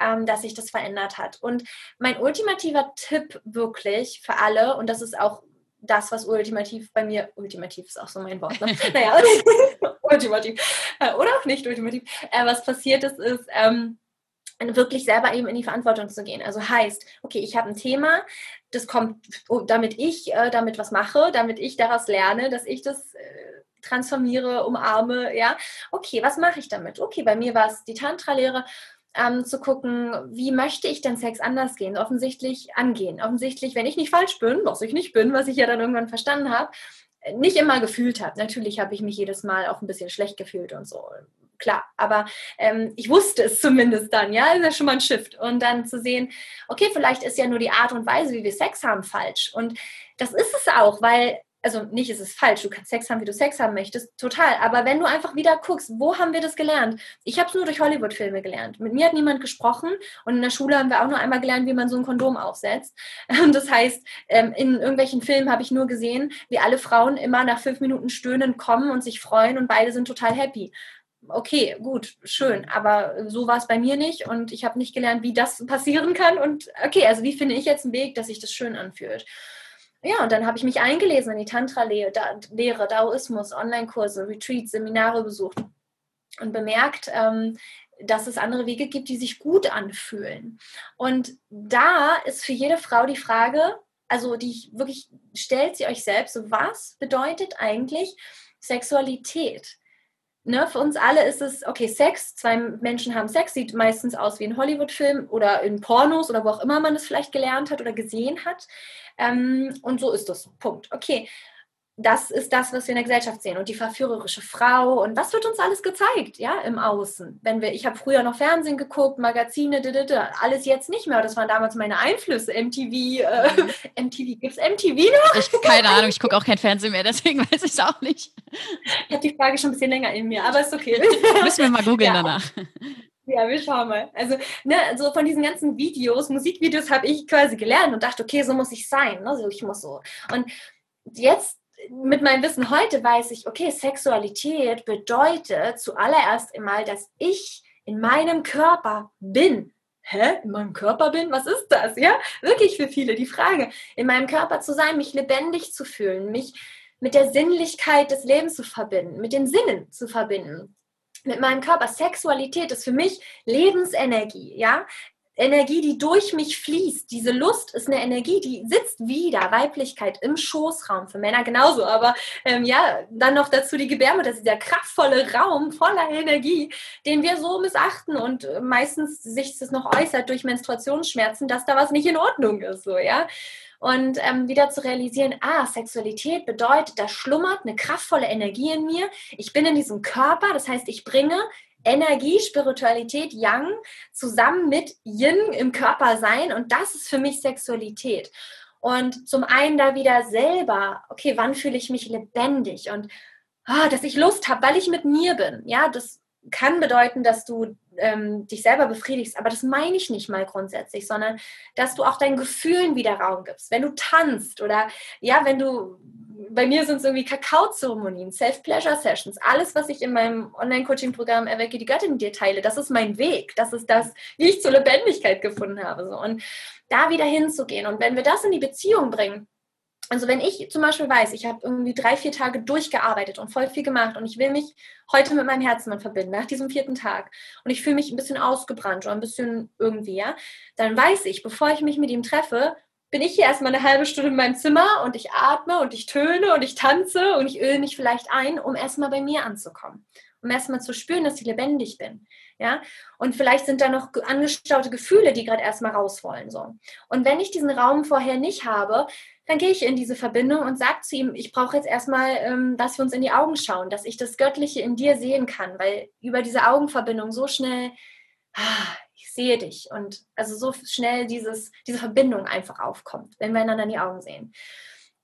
ähm, dass sich das verändert hat. Und mein ultimativer Tipp wirklich für alle, und das ist auch das, was ultimativ bei mir, ultimativ ist auch so mein Wort, ne? naja, ultimativ, äh, oder auch nicht ultimativ, äh, was passiert ist, ist, ähm, wirklich selber eben in die Verantwortung zu gehen. Also heißt, okay, ich habe ein Thema, das kommt, oh, damit ich äh, damit was mache, damit ich daraus lerne, dass ich das äh, transformiere, umarme, ja. Okay, was mache ich damit? Okay, bei mir war es die Tantra-Lehre, ähm, zu gucken, wie möchte ich denn Sex anders gehen, offensichtlich angehen. Offensichtlich, wenn ich nicht falsch bin, was ich nicht bin, was ich ja dann irgendwann verstanden habe, nicht immer gefühlt habe. Natürlich habe ich mich jedes Mal auch ein bisschen schlecht gefühlt und so klar. Aber ähm, ich wusste es zumindest dann, ja, ist ja schon mal ein Shift. Und dann zu sehen, okay, vielleicht ist ja nur die Art und Weise, wie wir Sex haben, falsch. Und das ist es auch, weil also nicht ist es falsch, du kannst Sex haben, wie du Sex haben möchtest, total. Aber wenn du einfach wieder guckst, wo haben wir das gelernt? Ich habe es nur durch Hollywood-Filme gelernt. Mit mir hat niemand gesprochen und in der Schule haben wir auch nur einmal gelernt, wie man so ein Kondom aufsetzt. Und das heißt, ähm, in irgendwelchen Filmen habe ich nur gesehen, wie alle Frauen immer nach fünf Minuten stöhnen kommen und sich freuen und beide sind total happy okay, gut, schön, aber so war es bei mir nicht und ich habe nicht gelernt, wie das passieren kann und okay, also wie finde ich jetzt einen Weg, dass sich das schön anfühlt. Ja, und dann habe ich mich eingelesen in die Tantra-Lehre, Daoismus, Online-Kurse, Retreats, Seminare besucht und bemerkt, ähm, dass es andere Wege gibt, die sich gut anfühlen. Und da ist für jede Frau die Frage, also die wirklich stellt sie euch selbst, was bedeutet eigentlich Sexualität? Ne, für uns alle ist es, okay, Sex, zwei Menschen haben Sex, sieht meistens aus wie ein Hollywood-Film oder in Pornos oder wo auch immer man es vielleicht gelernt hat oder gesehen hat. Ähm, und so ist das. Punkt. Okay das ist das, was wir in der Gesellschaft sehen. Und die verführerische Frau und was wird uns alles gezeigt, ja, im Außen. Wenn wir, ich habe früher noch Fernsehen geguckt, Magazine, didede, alles jetzt nicht mehr. Das waren damals meine Einflüsse. MTV, äh, MTV, gibt es MTV noch? Ich, keine Ahnung, ich gucke auch kein Fernsehen mehr, deswegen weiß ich es auch nicht. Ich habe die Frage schon ein bisschen länger in mir, aber ist okay. Müssen wir mal googeln ja. danach. Ja, wir schauen mal. Also, ne, also von diesen ganzen Videos, Musikvideos habe ich quasi gelernt und dachte, okay, so muss ich sein. Ne? So, ich muss so. Und jetzt mit meinem Wissen heute weiß ich, okay, Sexualität bedeutet zuallererst einmal, dass ich in meinem Körper bin. hä, in meinem Körper bin? Was ist das? Ja, wirklich für viele die Frage, in meinem Körper zu sein, mich lebendig zu fühlen, mich mit der Sinnlichkeit des Lebens zu verbinden, mit den Sinnen zu verbinden mit meinem Körper. Sexualität ist für mich Lebensenergie, ja. Energie, die durch mich fließt. Diese Lust ist eine Energie, die sitzt wieder, Weiblichkeit im Schoßraum, für Männer genauso, aber ähm, ja, dann noch dazu die Gebärmutter, das ist der kraftvolle Raum voller Energie, den wir so missachten und äh, meistens sich das noch äußert durch Menstruationsschmerzen, dass da was nicht in Ordnung ist, so, ja. Und ähm, wieder zu realisieren, ah, Sexualität bedeutet, da schlummert eine kraftvolle Energie in mir. Ich bin in diesem Körper, das heißt, ich bringe Energie, Spiritualität, Yang zusammen mit Yin im Körper sein und das ist für mich Sexualität. Und zum einen da wieder selber, okay, wann fühle ich mich lebendig und ah, dass ich Lust habe, weil ich mit mir bin. Ja, das kann bedeuten, dass du ähm, dich selber befriedigst, aber das meine ich nicht mal grundsätzlich, sondern dass du auch deinen Gefühlen wieder Raum gibst. Wenn du tanzt oder ja, wenn du bei mir sind es irgendwie Kakaozeremonien, Self-Pleasure-Sessions, alles, was ich in meinem Online-Coaching-Programm Erwecke die Göttin dir teile, das ist mein Weg. Das ist das, wie ich zur Lebendigkeit gefunden habe. So. Und da wieder hinzugehen. Und wenn wir das in die Beziehung bringen, also wenn ich zum Beispiel weiß, ich habe irgendwie drei, vier Tage durchgearbeitet und voll viel gemacht und ich will mich heute mit meinem Herzen verbinden, nach diesem vierten Tag, und ich fühle mich ein bisschen ausgebrannt oder ein bisschen irgendwie, ja, dann weiß ich, bevor ich mich mit ihm treffe, bin ich hier erstmal eine halbe Stunde in meinem Zimmer und ich atme und ich töne und ich tanze und ich öle mich vielleicht ein, um erstmal bei mir anzukommen. Um erstmal zu spüren, dass ich lebendig bin. Ja, und vielleicht sind da noch angestaute Gefühle, die gerade erstmal raus wollen. So. Und wenn ich diesen Raum vorher nicht habe, dann gehe ich in diese Verbindung und sage zu ihm, ich brauche jetzt erstmal, ähm, dass wir uns in die Augen schauen, dass ich das Göttliche in dir sehen kann, weil über diese Augenverbindung so schnell, ah, sehe dich und also so schnell dieses, diese Verbindung einfach aufkommt, wenn wir einander in die Augen sehen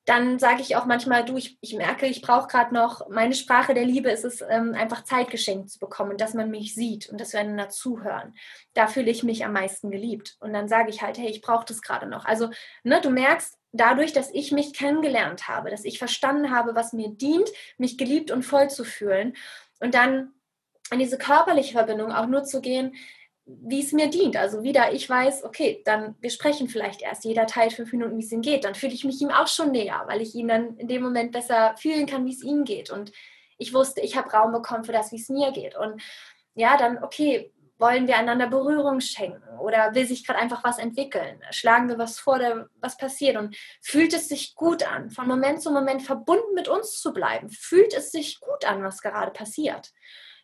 dann sage ich auch manchmal, du, ich, ich merke, ich brauche gerade noch, meine Sprache der Liebe ist es, ähm, einfach Zeit geschenkt zu bekommen und dass man mich sieht und dass wir einander zuhören. Da fühle ich mich am meisten geliebt. Und dann sage ich halt, hey, ich brauche das gerade noch. Also, ne, du merkst, dadurch, dass ich mich kennengelernt habe, dass ich verstanden habe, was mir dient, mich geliebt und voll zu fühlen und dann in diese körperliche Verbindung auch nur zu gehen, wie es mir dient. Also wieder, ich weiß, okay, dann wir sprechen vielleicht erst jeder teilt fünf Minuten, wie es ihm geht. Dann fühle ich mich ihm auch schon näher, weil ich ihn dann in dem Moment besser fühlen kann, wie es ihm geht. Und ich wusste, ich habe Raum bekommen für das, wie es mir geht. Und ja, dann, okay, wollen wir einander Berührung schenken oder will sich gerade einfach was entwickeln? Schlagen wir was vor, was passiert? Und fühlt es sich gut an, von Moment zu Moment verbunden mit uns zu bleiben? Fühlt es sich gut an, was gerade passiert?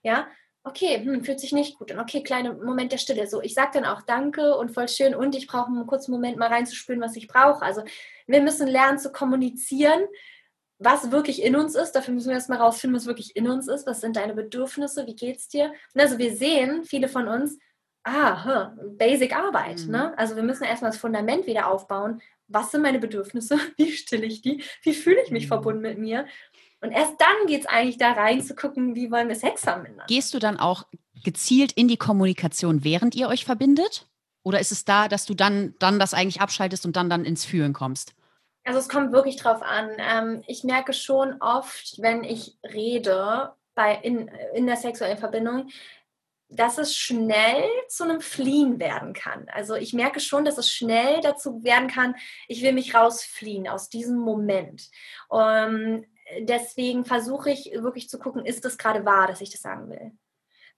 Ja, okay, hm, fühlt sich nicht gut an. Okay, kleiner Moment der Stille. So, ich sage dann auch Danke und voll schön und ich brauche einen kurzen Moment mal reinzuspüren, was ich brauche. Also wir müssen lernen zu kommunizieren, was wirklich in uns ist. Dafür müssen wir erstmal rausfinden, was wirklich in uns ist. Was sind deine Bedürfnisse? Wie geht's dir? Und also wir sehen, viele von uns, ah, huh, Basic Arbeit. Mhm. Ne? Also wir müssen erstmal das Fundament wieder aufbauen. Was sind meine Bedürfnisse? Wie stille ich die? Wie fühle ich mich mhm. verbunden mit mir? Und erst dann geht es eigentlich da rein zu gucken, wie wollen wir Sex haben miteinander. Gehst du dann auch gezielt in die Kommunikation, während ihr euch verbindet? Oder ist es da, dass du dann, dann das eigentlich abschaltest und dann, dann ins Fühlen kommst? Also es kommt wirklich drauf an. Ähm, ich merke schon oft, wenn ich rede bei, in, in der sexuellen Verbindung, dass es schnell zu einem Fliehen werden kann. Also ich merke schon, dass es schnell dazu werden kann, ich will mich rausfliehen aus diesem Moment. Um, ähm, deswegen versuche ich wirklich zu gucken, ist das gerade wahr, dass ich das sagen will.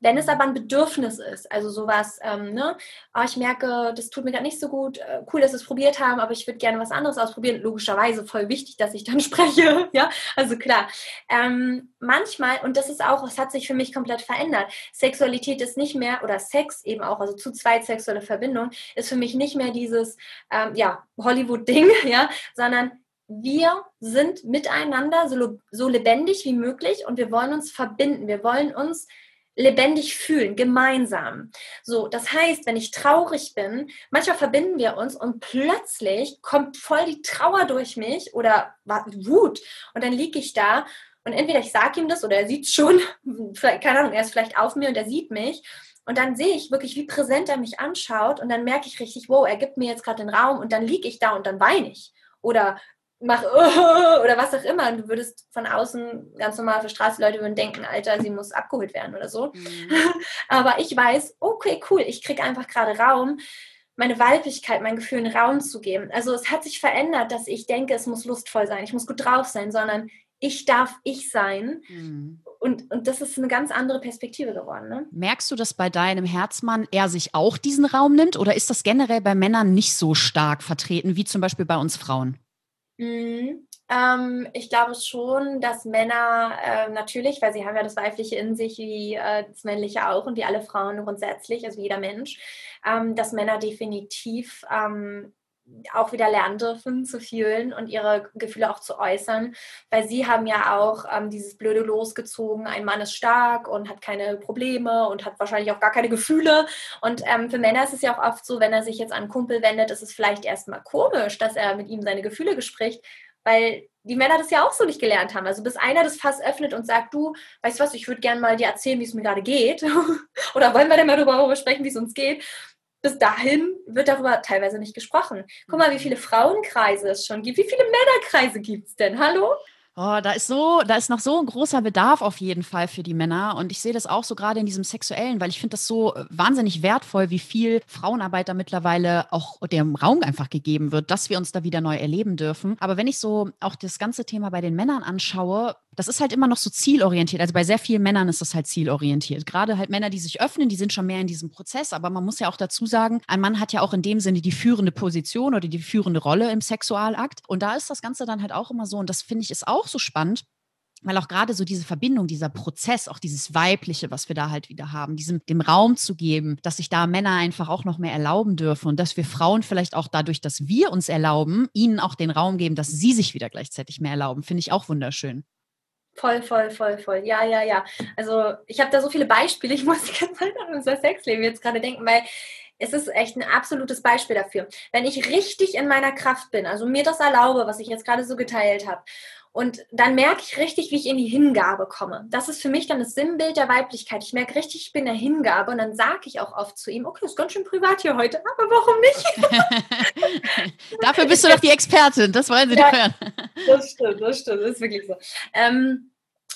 Wenn es aber ein Bedürfnis ist, also sowas, ähm, ne, oh, ich merke, das tut mir gerade nicht so gut, äh, cool, dass wir es probiert haben, aber ich würde gerne was anderes ausprobieren. Logischerweise voll wichtig, dass ich dann spreche, ja, also klar. Ähm, manchmal, und das ist auch, es hat sich für mich komplett verändert, Sexualität ist nicht mehr, oder Sex eben auch, also zu zweit sexuelle Verbindung, ist für mich nicht mehr dieses, ähm, ja, Hollywood-Ding, ja, sondern wir sind miteinander so, so lebendig wie möglich und wir wollen uns verbinden. Wir wollen uns lebendig fühlen, gemeinsam. So, das heißt, wenn ich traurig bin, manchmal verbinden wir uns und plötzlich kommt voll die Trauer durch mich oder Wut und dann liege ich da und entweder ich sage ihm das oder er sieht schon, keine Ahnung, er ist vielleicht auf mir und er sieht mich und dann sehe ich wirklich, wie präsent er mich anschaut und dann merke ich richtig, wow, er gibt mir jetzt gerade den Raum und dann liege ich da und dann weine ich oder mach oder was auch immer. Und du würdest von außen ganz normal für Straßenleute würden denken, Alter, sie muss abgeholt werden oder so. Mhm. Aber ich weiß, okay, cool, ich kriege einfach gerade Raum, meine Weiblichkeit, mein Gefühl in Raum zu geben. Also es hat sich verändert, dass ich denke, es muss lustvoll sein, ich muss gut drauf sein, sondern ich darf ich sein. Mhm. Und, und das ist eine ganz andere Perspektive geworden. Ne? Merkst du, dass bei deinem Herzmann er sich auch diesen Raum nimmt oder ist das generell bei Männern nicht so stark vertreten wie zum Beispiel bei uns Frauen? Mhm. Ähm, ich glaube schon, dass Männer äh, natürlich, weil sie haben ja das Weibliche in sich, wie äh, das Männliche auch und wie alle Frauen grundsätzlich, also jeder Mensch, ähm, dass Männer definitiv ähm, auch wieder lernen dürfen zu fühlen und ihre Gefühle auch zu äußern, weil sie haben ja auch ähm, dieses blöde losgezogen, ein Mann ist stark und hat keine Probleme und hat wahrscheinlich auch gar keine Gefühle und ähm, für Männer ist es ja auch oft so, wenn er sich jetzt an einen Kumpel wendet, ist es vielleicht erstmal komisch, dass er mit ihm seine Gefühle bespricht, weil die Männer das ja auch so nicht gelernt haben. Also bis einer das Fass öffnet und sagt, du, weißt du was, ich würde gerne mal dir erzählen, wie es mir gerade geht. Oder wollen wir denn mal darüber sprechen, wie es uns geht? Bis dahin wird darüber teilweise nicht gesprochen. Guck mal, wie viele Frauenkreise es schon gibt. Wie viele Männerkreise gibt es denn? Hallo? Oh, da ist so, da ist noch so ein großer Bedarf auf jeden Fall für die Männer. Und ich sehe das auch so gerade in diesem Sexuellen, weil ich finde das so äh, wahnsinnig wertvoll, wie viel Frauenarbeit da mittlerweile auch dem Raum einfach gegeben wird, dass wir uns da wieder neu erleben dürfen. Aber wenn ich so auch das ganze Thema bei den Männern anschaue, das ist halt immer noch so zielorientiert. Also bei sehr vielen Männern ist das halt zielorientiert. Gerade halt Männer, die sich öffnen, die sind schon mehr in diesem Prozess. Aber man muss ja auch dazu sagen, ein Mann hat ja auch in dem Sinne die führende Position oder die führende Rolle im Sexualakt. Und da ist das Ganze dann halt auch immer so. Und das finde ich ist auch so spannend weil auch gerade so diese Verbindung, dieser Prozess, auch dieses Weibliche, was wir da halt wieder haben, diesem dem Raum zu geben, dass sich da Männer einfach auch noch mehr erlauben dürfen und dass wir Frauen vielleicht auch dadurch, dass wir uns erlauben, ihnen auch den Raum geben, dass sie sich wieder gleichzeitig mehr erlauben, finde ich auch wunderschön. Voll, voll, voll, voll. Ja, ja, ja. Also ich habe da so viele Beispiele. Ich muss die ganze Zeit an unser Sexleben jetzt gerade denken, weil es ist echt ein absolutes Beispiel dafür. Wenn ich richtig in meiner Kraft bin, also mir das erlaube, was ich jetzt gerade so geteilt habe, und dann merke ich richtig, wie ich in die Hingabe komme. Das ist für mich dann das Sinnbild der Weiblichkeit. Ich merke richtig, ich bin der Hingabe und dann sage ich auch oft zu ihm, okay, ist ganz schön privat hier heute, aber warum nicht? Dafür bist du doch die Expertin, das wollen Sie ja, hören. Das stimmt, das stimmt, das ist wirklich so. Ähm,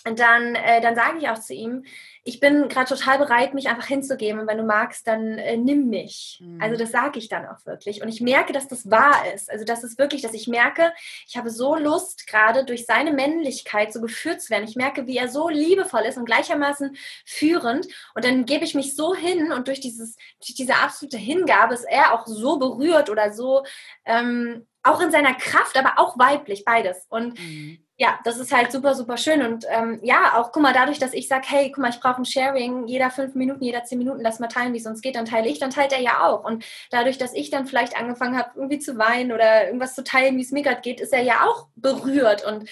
dann, äh, dann sage ich auch zu ihm, ich bin gerade total bereit, mich einfach hinzugeben. Und wenn du magst, dann äh, nimm mich. Mhm. Also das sage ich dann auch wirklich. Und ich merke, dass das wahr ist. Also das ist wirklich, dass ich merke, ich habe so Lust, gerade durch seine Männlichkeit so geführt zu werden. Ich merke, wie er so liebevoll ist und gleichermaßen führend. Und dann gebe ich mich so hin und durch, dieses, durch diese absolute Hingabe ist er auch so berührt oder so, ähm, auch in seiner Kraft, aber auch weiblich, beides. Und mhm ja, das ist halt super, super schön. Und ähm, ja, auch guck mal, dadurch, dass ich sage, hey, guck mal, ich brauche ein Sharing, jeder fünf Minuten, jeder zehn Minuten, lass mal teilen, wie es uns geht, dann teile ich, dann teilt er ja auch. Und dadurch, dass ich dann vielleicht angefangen habe, irgendwie zu weinen oder irgendwas zu teilen, wie es mir gerade geht, ist er ja auch berührt. Und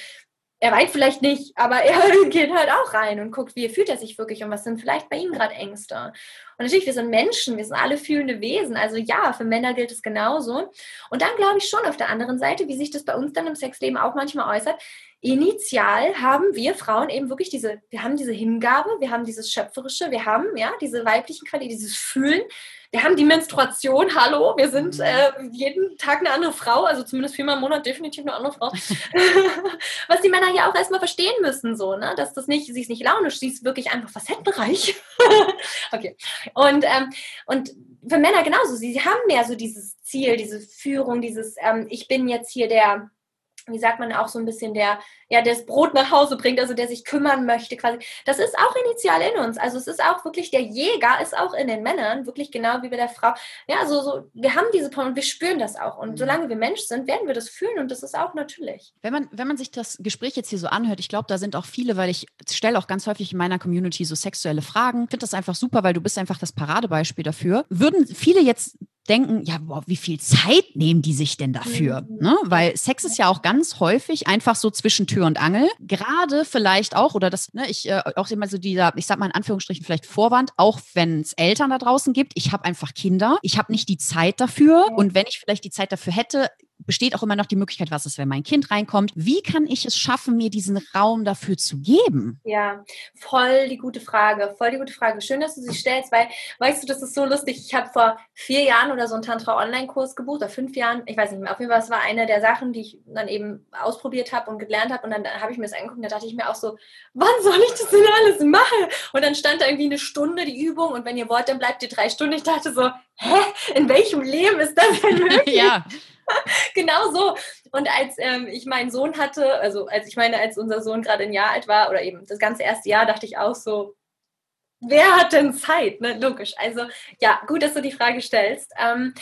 er weint vielleicht nicht, aber er geht halt auch rein und guckt, wie fühlt er sich wirklich und was sind vielleicht bei ihm gerade Ängste. Und natürlich, wir sind Menschen, wir sind alle fühlende Wesen. Also ja, für Männer gilt es genauso. Und dann glaube ich schon auf der anderen Seite, wie sich das bei uns dann im Sexleben auch manchmal äußert, initial haben wir Frauen eben wirklich diese, wir haben diese Hingabe, wir haben dieses Schöpferische, wir haben ja diese weiblichen Qualitäten, dieses Fühlen, wir haben die Menstruation, hallo, wir sind mhm. äh, jeden Tag eine andere Frau, also zumindest viermal im Monat definitiv eine andere Frau. Was die Männer ja auch erstmal verstehen müssen, so, ne? Dass das nicht, sie ist nicht launisch, sie ist wirklich einfach facettenreich. okay. Und, ähm, und für Männer genauso, sie, sie haben mehr so dieses Ziel, diese Führung, dieses, ähm, ich bin jetzt hier der wie sagt man auch so ein bisschen der, ja, der das Brot nach Hause bringt, also der sich kümmern möchte quasi. Das ist auch initial in uns. Also es ist auch wirklich, der Jäger ist auch in den Männern, wirklich genau wie bei der Frau. Ja, so, so wir haben diese Punkte und wir spüren das auch. Und mhm. solange wir Mensch sind, werden wir das fühlen und das ist auch natürlich. Wenn man, wenn man sich das Gespräch jetzt hier so anhört, ich glaube, da sind auch viele, weil ich stelle auch ganz häufig in meiner Community so sexuelle Fragen. Ich finde das einfach super, weil du bist einfach das Paradebeispiel dafür. Würden viele jetzt denken, ja, boah, wie viel Zeit nehmen die sich denn dafür? Mhm. Ne? Weil Sex ist ja auch ganz häufig einfach so zwischen Tür und Angel. Gerade vielleicht auch, oder das, ne, ich äh, auch immer so dieser, ich sag mal in Anführungsstrichen vielleicht Vorwand, auch wenn es Eltern da draußen gibt, ich habe einfach Kinder, ich habe nicht die Zeit dafür und wenn ich vielleicht die Zeit dafür hätte, besteht auch immer noch die Möglichkeit, was ist, wenn mein Kind reinkommt. Wie kann ich es schaffen, mir diesen Raum dafür zu geben? Ja, voll die gute Frage. Voll die gute Frage. Schön, dass du sie stellst, weil, weißt du, das ist so lustig. Ich habe vor vier Jahren oder so einen Tantra-Online-Kurs gebucht, oder fünf Jahren, ich weiß nicht mehr. Auf jeden Fall, es war eine der Sachen, die ich dann eben ausprobiert habe und gelernt habe. Und dann habe ich mir das angeguckt und da dachte ich mir auch so, wann soll ich das denn alles machen? Und dann stand da irgendwie eine Stunde die Übung und wenn ihr wollt, dann bleibt ihr drei Stunden. Ich dachte so, hä, in welchem Leben ist das denn möglich? ja. genau so. Und als ähm, ich meinen Sohn hatte, also als ich meine, als unser Sohn gerade ein Jahr alt war oder eben das ganze erste Jahr, dachte ich auch so, wer hat denn Zeit? Ne? Logisch. Also ja, gut, dass du die Frage stellst. Ähm,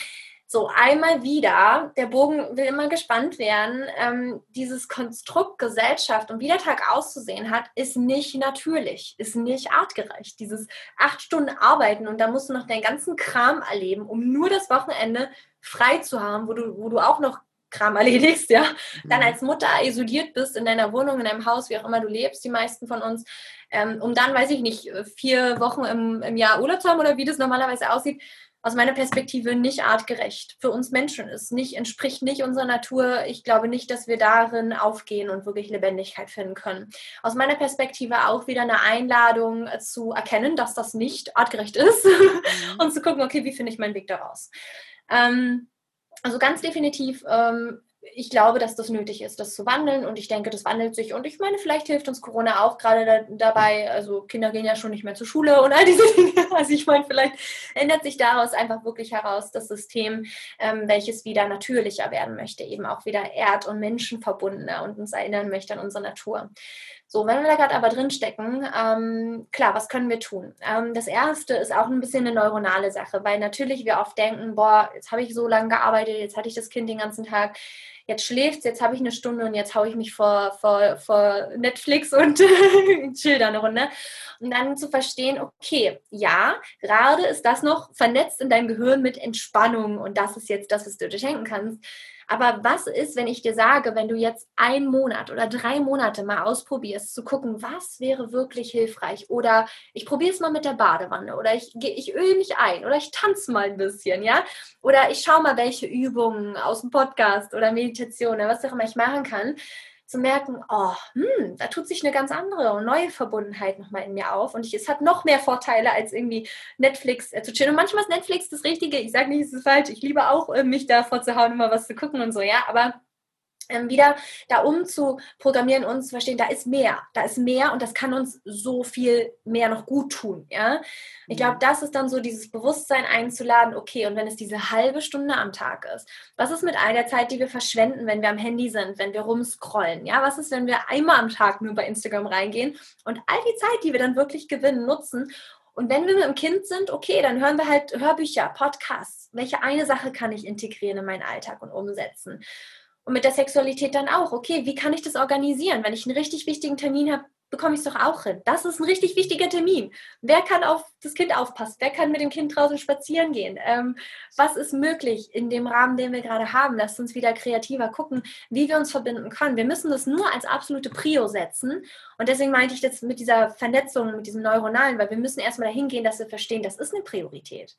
so, einmal wieder, der Bogen will immer gespannt werden. Ähm, dieses Konstrukt Gesellschaft und wie der Tag auszusehen hat, ist nicht natürlich, ist nicht artgerecht. Dieses acht Stunden Arbeiten und da musst du noch deinen ganzen Kram erleben, um nur das Wochenende frei zu haben, wo du, wo du auch noch Kram erledigst, ja, dann mhm. als Mutter isoliert bist in deiner Wohnung, in deinem Haus, wie auch immer du lebst, die meisten von uns, ähm, um dann, weiß ich nicht, vier Wochen im, im Jahr Urlaub zu haben oder wie das normalerweise aussieht, aus meiner Perspektive nicht artgerecht für uns Menschen ist, nicht, entspricht nicht unserer Natur. Ich glaube nicht, dass wir darin aufgehen und wirklich Lebendigkeit finden können. Aus meiner Perspektive auch wieder eine Einladung zu erkennen, dass das nicht artgerecht ist mhm. und zu gucken, okay, wie finde ich meinen Weg daraus. Ähm, also ganz definitiv ähm, ich glaube, dass das nötig ist, das zu wandeln und ich denke, das wandelt sich und ich meine, vielleicht hilft uns Corona auch gerade da, dabei. Also Kinder gehen ja schon nicht mehr zur Schule und all diese Dinge. Also ich meine, vielleicht ändert sich daraus einfach wirklich heraus das System, ähm, welches wieder natürlicher werden möchte, eben auch wieder erd- und menschenverbundener und uns erinnern möchte an unsere Natur. So, wenn wir da gerade aber drin stecken, ähm, klar, was können wir tun? Ähm, das erste ist auch ein bisschen eine neuronale Sache, weil natürlich wir oft denken, boah, jetzt habe ich so lange gearbeitet, jetzt hatte ich das Kind den ganzen Tag jetzt schläft jetzt habe ich eine Stunde und jetzt haue ich mich vor, vor, vor Netflix und chill da eine Runde. Und dann zu verstehen, okay, ja, gerade ist das noch vernetzt in deinem Gehirn mit Entspannung und das ist jetzt das, was du dir schenken kannst. Aber was ist, wenn ich dir sage, wenn du jetzt einen Monat oder drei Monate mal ausprobierst, zu gucken, was wäre wirklich hilfreich? Oder ich probiere es mal mit der Badewanne oder ich, ich öle mich ein oder ich tanze mal ein bisschen, ja? Oder ich schaue mal, welche Übungen aus dem Podcast oder Meditation oder was auch immer ich machen kann zu merken, oh, hm, da tut sich eine ganz andere und neue Verbundenheit nochmal in mir auf. Und ich, es hat noch mehr Vorteile, als irgendwie Netflix äh, zu chillen. Und manchmal ist Netflix das Richtige. Ich sage nicht, es ist falsch. Ich liebe auch, äh, mich da vorzuhauen, immer was zu gucken und so, ja. Aber wieder da umzuprogrammieren und zu verstehen, da ist mehr, da ist mehr und das kann uns so viel mehr noch gut tun. Ja? Ich glaube, mhm. das ist dann so dieses Bewusstsein einzuladen, okay, und wenn es diese halbe Stunde am Tag ist, was ist mit all der Zeit, die wir verschwenden, wenn wir am Handy sind, wenn wir rumscrollen? Ja, was ist, wenn wir einmal am Tag nur bei Instagram reingehen und all die Zeit, die wir dann wirklich gewinnen, nutzen und wenn wir mit dem Kind sind, okay, dann hören wir halt Hörbücher, Podcasts. Welche eine Sache kann ich integrieren in meinen Alltag und umsetzen? Und mit der Sexualität dann auch, okay, wie kann ich das organisieren? Wenn ich einen richtig wichtigen Termin habe, bekomme ich es doch auch hin. Das ist ein richtig wichtiger Termin. Wer kann auf das Kind aufpassen? Wer kann mit dem Kind draußen spazieren gehen? Ähm, was ist möglich in dem Rahmen, den wir gerade haben? Lasst uns wieder kreativer gucken, wie wir uns verbinden können. Wir müssen das nur als absolute Prio setzen. Und deswegen meinte ich das mit dieser Vernetzung, mit diesem Neuronalen, weil wir müssen erstmal dahin gehen, dass wir verstehen, das ist eine Priorität.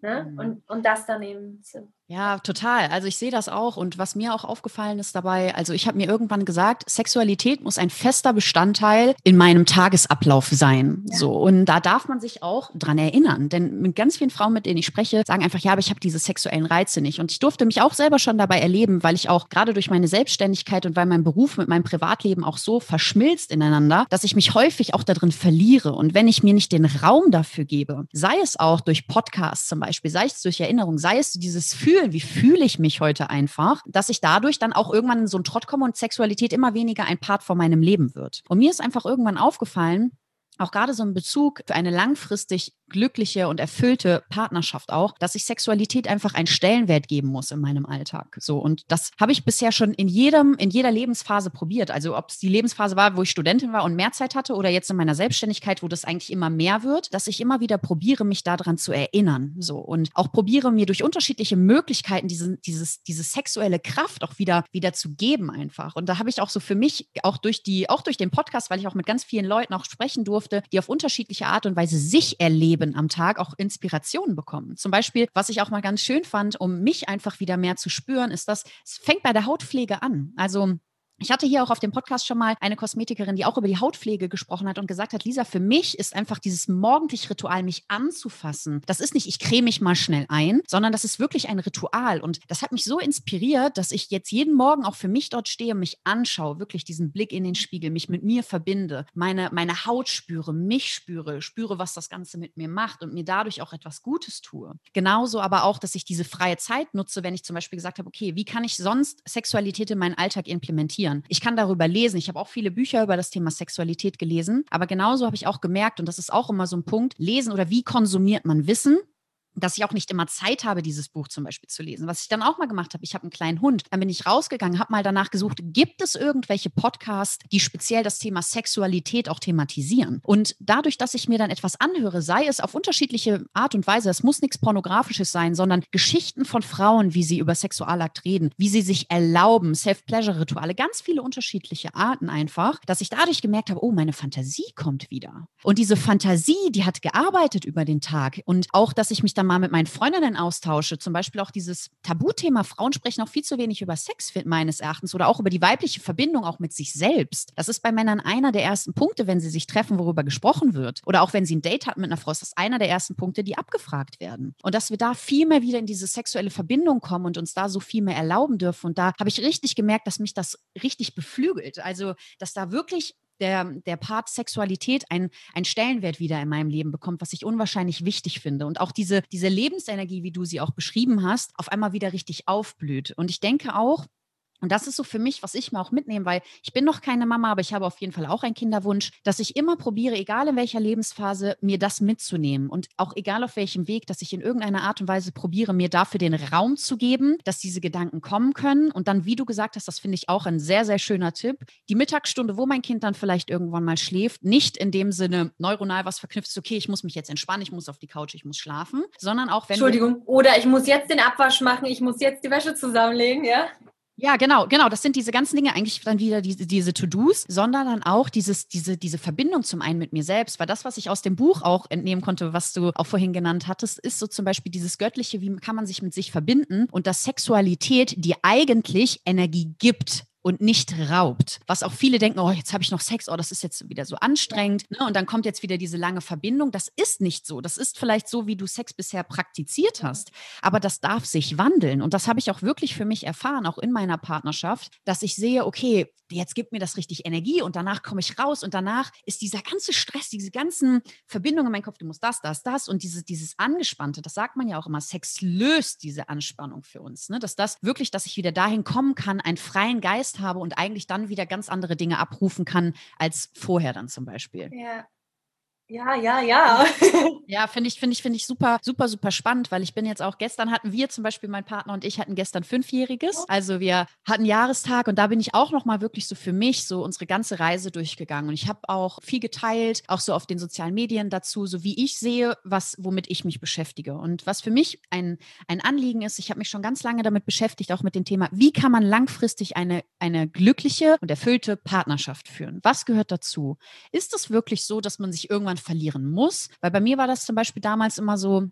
Ne? Mhm. Und, und das dann eben zu ja, total. Also ich sehe das auch. Und was mir auch aufgefallen ist dabei, also ich habe mir irgendwann gesagt, Sexualität muss ein fester Bestandteil in meinem Tagesablauf sein. Ja. So. Und da darf man sich auch dran erinnern. Denn mit ganz vielen Frauen, mit denen ich spreche, sagen einfach, ja, aber ich habe diese sexuellen Reize nicht. Und ich durfte mich auch selber schon dabei erleben, weil ich auch gerade durch meine Selbstständigkeit und weil mein Beruf mit meinem Privatleben auch so verschmilzt ineinander, dass ich mich häufig auch darin verliere. Und wenn ich mir nicht den Raum dafür gebe, sei es auch durch Podcasts zum Beispiel, sei es durch Erinnerung, sei es dieses Fühlen, fühlen, wie fühle ich mich heute einfach, dass ich dadurch dann auch irgendwann in so einen Trott komme und Sexualität immer weniger ein Part von meinem Leben wird. Und mir ist einfach irgendwann aufgefallen, auch gerade so ein Bezug für eine langfristig glückliche und erfüllte Partnerschaft auch, dass ich Sexualität einfach einen Stellenwert geben muss in meinem Alltag. So und das habe ich bisher schon in jedem in jeder Lebensphase probiert. Also ob es die Lebensphase war, wo ich Studentin war und mehr Zeit hatte oder jetzt in meiner Selbstständigkeit, wo das eigentlich immer mehr wird, dass ich immer wieder probiere, mich daran zu erinnern. So und auch probiere mir durch unterschiedliche Möglichkeiten diese, dieses diese sexuelle Kraft auch wieder wieder zu geben einfach. Und da habe ich auch so für mich auch durch die auch durch den Podcast, weil ich auch mit ganz vielen Leuten auch sprechen durfte durfte, die auf unterschiedliche Art und Weise sich erleben erleben am Tag, auch Inspirationen bekommen. Zum Beispiel, was ich auch mal ganz schön fand, um mich einfach wieder mehr zu spüren, ist, dass es fängt bei der Hautpflege an. Also ich hatte hier auch auf dem Podcast schon mal eine Kosmetikerin, die auch über die Hautpflege gesprochen hat und gesagt hat, Lisa, für mich ist einfach dieses morgendliche Ritual, mich anzufassen. Das ist nicht, ich creme mich mal schnell ein, sondern das ist wirklich ein Ritual. Und das hat mich so inspiriert, dass ich jetzt jeden Morgen auch für mich dort stehe, mich anschaue, wirklich diesen Blick in den Spiegel, mich mit mir verbinde, meine, meine Haut spüre, mich spüre, spüre, was das Ganze mit mir macht und mir dadurch auch etwas Gutes tue. Genauso aber auch, dass ich diese freie Zeit nutze, wenn ich zum Beispiel gesagt habe, okay, wie kann ich sonst Sexualität in meinen Alltag implementieren? Reflektieren. Ich kann darüber lesen. Ich habe auch viele Bücher über das Thema Sexualität gelesen. Aber genauso habe ich auch gemerkt, und das ist auch immer so ein Punkt, lesen oder wie konsumiert man Wissen dass ich auch nicht immer Zeit habe, dieses Buch zum Beispiel zu lesen. Was ich dann auch mal gemacht habe, ich habe einen kleinen Hund, dann bin ich rausgegangen, habe mal danach gesucht, gibt es irgendwelche Podcasts, die speziell das Thema Sexualität auch thematisieren? Und dadurch, dass ich mir dann etwas anhöre, sei es auf unterschiedliche Art und Weise, es muss nichts Pornografisches sein, sondern Geschichten von Frauen, wie sie über Sexualakt reden, wie sie sich erlauben, Self-Pleasure-Rituale, ganz viele unterschiedliche Arten einfach, dass ich dadurch gemerkt habe, oh, meine Fantasie kommt wieder. Und diese Fantasie, die hat gearbeitet über den Tag und auch, dass ich mich dann mal mit meinen Freundinnen austausche, zum Beispiel auch dieses Tabuthema, Frauen sprechen auch viel zu wenig über Sex, meines Erachtens, oder auch über die weibliche Verbindung auch mit sich selbst. Das ist bei Männern einer der ersten Punkte, wenn sie sich treffen, worüber gesprochen wird. Oder auch wenn sie ein Date hatten mit einer Frau, ist das einer der ersten Punkte, die abgefragt werden. Und dass wir da viel mehr wieder in diese sexuelle Verbindung kommen und uns da so viel mehr erlauben dürfen. Und da habe ich richtig gemerkt, dass mich das richtig beflügelt. Also, dass da wirklich der, der Part Sexualität einen, Stellenwert wieder in meinem Leben bekommt, was ich unwahrscheinlich wichtig finde. Und auch diese, diese Lebensenergie, wie du sie auch beschrieben hast, auf einmal wieder richtig aufblüht. Und ich denke auch, und das ist so für mich, was ich mir auch mitnehme, weil ich bin noch keine Mama, aber ich habe auf jeden Fall auch einen Kinderwunsch, dass ich immer probiere, egal in welcher Lebensphase, mir das mitzunehmen und auch egal auf welchem Weg, dass ich in irgendeiner Art und Weise probiere, mir dafür den Raum zu geben, dass diese Gedanken kommen können. Und dann, wie du gesagt hast, das finde ich auch ein sehr, sehr schöner Tipp, die Mittagsstunde, wo mein Kind dann vielleicht irgendwann mal schläft, nicht in dem Sinne neuronal was verknüpft okay, ich muss mich jetzt entspannen, ich muss auf die Couch, ich muss schlafen, sondern auch wenn. Entschuldigung, oder ich muss jetzt den Abwasch machen, ich muss jetzt die Wäsche zusammenlegen, ja? Ja, genau, genau. Das sind diese ganzen Dinge eigentlich dann wieder diese, diese To-Dos, sondern dann auch dieses, diese, diese Verbindung zum einen mit mir selbst. Weil das, was ich aus dem Buch auch entnehmen konnte, was du auch vorhin genannt hattest, ist so zum Beispiel dieses Göttliche, wie kann man sich mit sich verbinden und dass Sexualität, die eigentlich Energie gibt, und nicht raubt. Was auch viele denken, oh, jetzt habe ich noch Sex, oh, das ist jetzt wieder so anstrengend. Ne? Und dann kommt jetzt wieder diese lange Verbindung. Das ist nicht so. Das ist vielleicht so, wie du Sex bisher praktiziert hast. Aber das darf sich wandeln. Und das habe ich auch wirklich für mich erfahren, auch in meiner Partnerschaft, dass ich sehe, okay, jetzt gibt mir das richtig Energie und danach komme ich raus und danach ist dieser ganze Stress, diese ganzen Verbindungen in meinem Kopf, du musst das, das, das und dieses, dieses Angespannte, das sagt man ja auch immer, Sex löst diese Anspannung für uns. Ne? Dass das wirklich, dass ich wieder dahin kommen kann, einen freien Geist habe und eigentlich dann wieder ganz andere Dinge abrufen kann als vorher dann zum Beispiel. Ja. Ja, ja, ja. ja, finde ich, finde ich, finde ich super, super, super spannend, weil ich bin jetzt auch gestern hatten wir zum Beispiel, mein Partner und ich hatten gestern fünfjähriges. Also wir hatten Jahrestag und da bin ich auch nochmal wirklich so für mich so unsere ganze Reise durchgegangen. Und ich habe auch viel geteilt, auch so auf den sozialen Medien dazu, so wie ich sehe, was, womit ich mich beschäftige. Und was für mich ein, ein Anliegen ist, ich habe mich schon ganz lange damit beschäftigt, auch mit dem Thema, wie kann man langfristig eine, eine glückliche und erfüllte Partnerschaft führen? Was gehört dazu? Ist es wirklich so, dass man sich irgendwann verlieren muss. Weil bei mir war das zum Beispiel damals immer so,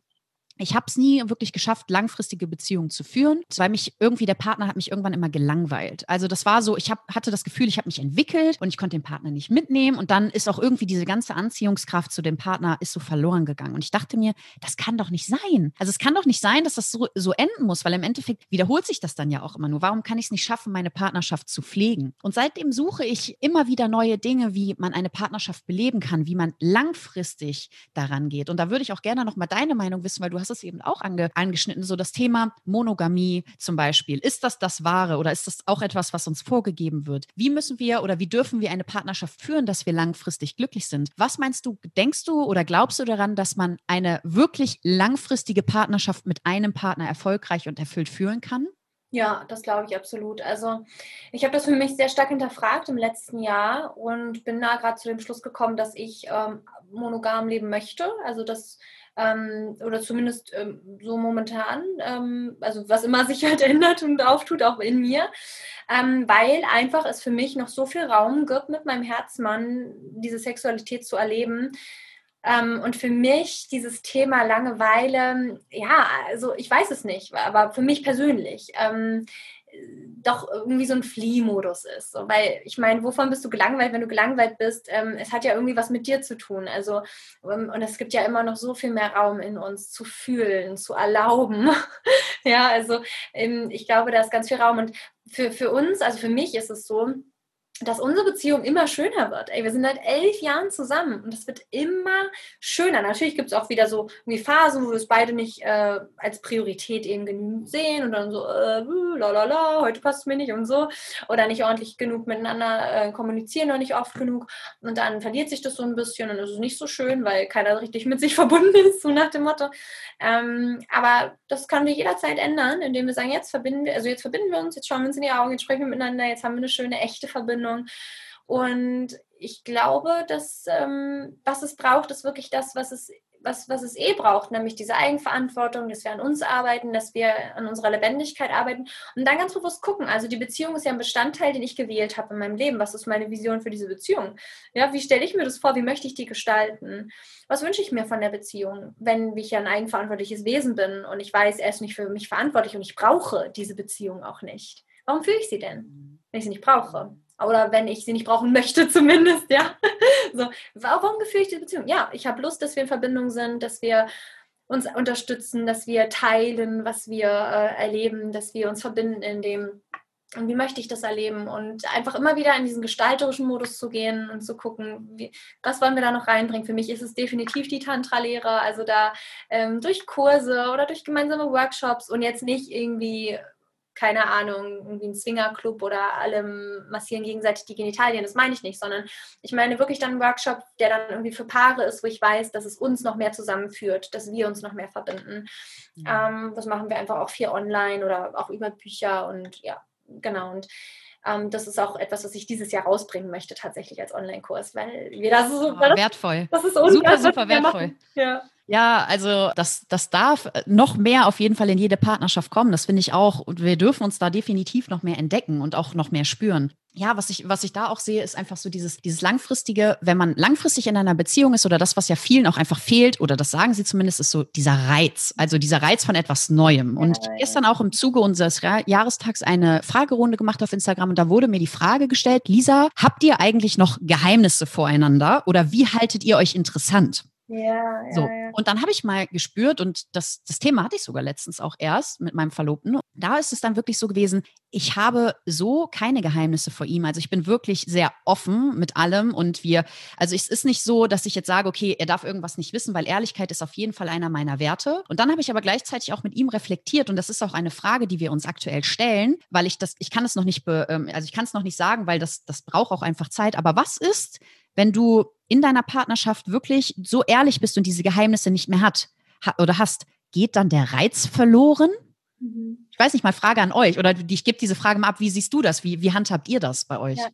ich habe es nie wirklich geschafft, langfristige Beziehungen zu führen, weil mich irgendwie der Partner hat mich irgendwann immer gelangweilt. Also das war so, ich hab, hatte das Gefühl, ich habe mich entwickelt und ich konnte den Partner nicht mitnehmen und dann ist auch irgendwie diese ganze Anziehungskraft zu dem Partner ist so verloren gegangen. Und ich dachte mir, das kann doch nicht sein. Also es kann doch nicht sein, dass das so, so enden muss, weil im Endeffekt wiederholt sich das dann ja auch immer nur. Warum kann ich es nicht schaffen, meine Partnerschaft zu pflegen? Und seitdem suche ich immer wieder neue Dinge, wie man eine Partnerschaft beleben kann, wie man langfristig daran geht. Und da würde ich auch gerne noch mal deine Meinung wissen, weil du hast hast es eben auch ange, angeschnitten, so das Thema Monogamie zum Beispiel. Ist das das Wahre oder ist das auch etwas, was uns vorgegeben wird? Wie müssen wir oder wie dürfen wir eine Partnerschaft führen, dass wir langfristig glücklich sind? Was meinst du, denkst du oder glaubst du daran, dass man eine wirklich langfristige Partnerschaft mit einem Partner erfolgreich und erfüllt führen kann? Ja, das glaube ich absolut. Also ich habe das für mich sehr stark hinterfragt im letzten Jahr und bin da gerade zu dem Schluss gekommen, dass ich ähm, monogam leben möchte. Also das ähm, oder zumindest ähm, so momentan, ähm, also was immer sich halt ändert und auftut, auch in mir, ähm, weil einfach es für mich noch so viel Raum gibt, mit meinem Herzmann diese Sexualität zu erleben, Ähm, und für mich dieses Thema Langeweile, ja, also ich weiß es nicht, aber für mich persönlich, ähm, doch irgendwie so ein Flieh-Modus ist. So, weil ich meine, wovon bist du gelangweilt, wenn du gelangweilt bist? Ähm, es hat ja irgendwie was mit dir zu tun. Also, ähm, und es gibt ja immer noch so viel mehr Raum in uns zu fühlen, zu erlauben. ja, also ähm, ich glaube, da ist ganz viel Raum. Und für, für uns, also für mich ist es so, dass unsere Beziehung immer schöner wird. Ey, wir sind seit elf Jahren zusammen und es wird immer schöner. Natürlich gibt es auch wieder so irgendwie Phasen, wo wir es beide nicht äh, als Priorität eben genügend sehen und dann so, äh, la la la, heute passt es mir nicht und so. Oder nicht ordentlich genug miteinander äh, kommunizieren, noch nicht oft genug. Und dann verliert sich das so ein bisschen und es ist nicht so schön, weil keiner richtig mit sich verbunden ist, so nach dem Motto. Ähm, aber das können wir jederzeit ändern, indem wir sagen, jetzt verbinden wir, also jetzt verbinden wir uns, jetzt schauen wir uns in die Augen, jetzt sprechen wir miteinander, jetzt haben wir eine schöne, echte Verbindung Verbindung. Und ich glaube, dass ähm, was es braucht, ist wirklich das, was es, was, was es eh braucht, nämlich diese Eigenverantwortung, dass wir an uns arbeiten, dass wir an unserer Lebendigkeit arbeiten und dann ganz bewusst gucken. Also die Beziehung ist ja ein Bestandteil, den ich gewählt habe in meinem Leben. Was ist meine Vision für diese Beziehung? Ja, wie stelle ich mir das vor? Wie möchte ich die gestalten? Was wünsche ich mir von der Beziehung, wenn ich ja ein eigenverantwortliches Wesen bin und ich weiß, er ist nicht für mich verantwortlich und ich brauche diese Beziehung auch nicht? Warum fühle ich sie denn, wenn ich sie nicht brauche? Oder wenn ich sie nicht brauchen möchte, zumindest, ja. So, warum gefühle ich die Beziehung? Ja, ich habe Lust, dass wir in Verbindung sind, dass wir uns unterstützen, dass wir teilen, was wir äh, erleben, dass wir uns verbinden in dem, und wie möchte ich das erleben? Und einfach immer wieder in diesen gestalterischen Modus zu gehen und zu gucken, wie, was wollen wir da noch reinbringen. Für mich ist es definitiv die Tantra-Lehre, also da ähm, durch Kurse oder durch gemeinsame Workshops und jetzt nicht irgendwie keine Ahnung, irgendwie ein Swingerclub oder alle massieren gegenseitig die Genitalien, das meine ich nicht, sondern ich meine wirklich dann einen Workshop, der dann irgendwie für Paare ist, wo ich weiß, dass es uns noch mehr zusammenführt, dass wir uns noch mehr verbinden. Ja. Ähm, das machen wir einfach auch viel online oder auch über Bücher und ja, genau. Und ähm, das ist auch etwas, was ich dieses Jahr rausbringen möchte, tatsächlich als Online-Kurs, weil wir das so. Oh, wertvoll. Das ist super, super wertvoll. Ja. Ja, also das, das darf noch mehr auf jeden Fall in jede Partnerschaft kommen. Das finde ich auch. Und wir dürfen uns da definitiv noch mehr entdecken und auch noch mehr spüren. Ja, was ich, was ich da auch sehe, ist einfach so dieses, dieses langfristige, wenn man langfristig in einer Beziehung ist oder das, was ja vielen auch einfach fehlt, oder das sagen sie zumindest, ist so dieser Reiz, also dieser Reiz von etwas Neuem. Und ja, ja. gestern auch im Zuge unseres Jahrestags eine Fragerunde gemacht auf Instagram und da wurde mir die Frage gestellt, Lisa, habt ihr eigentlich noch Geheimnisse voreinander oder wie haltet ihr euch interessant? Ja, ja, so. ja. Und dann habe ich mal gespürt, und das, das Thema hatte ich sogar letztens auch erst mit meinem Verlobten. Da ist es dann wirklich so gewesen, ich habe so keine Geheimnisse vor ihm. Also ich bin wirklich sehr offen mit allem und wir, also es ist nicht so, dass ich jetzt sage, okay, er darf irgendwas nicht wissen, weil Ehrlichkeit ist auf jeden Fall einer meiner Werte. Und dann habe ich aber gleichzeitig auch mit ihm reflektiert und das ist auch eine Frage, die wir uns aktuell stellen, weil ich das, ich kann es noch nicht, be, ähm, also ich kann es noch nicht sagen, weil das, das braucht auch einfach Zeit. Aber was ist, wenn du in deiner Partnerschaft wirklich so ehrlich bist und diese Geheimnisse nicht mehr hat oder hast, geht dann der Reiz verloren? Mhm. Ich weiß nicht mal, Frage an euch oder ich gebe diese Frage mal ab, wie siehst du das? Wie, wie handhabt ihr das bei euch? Ja.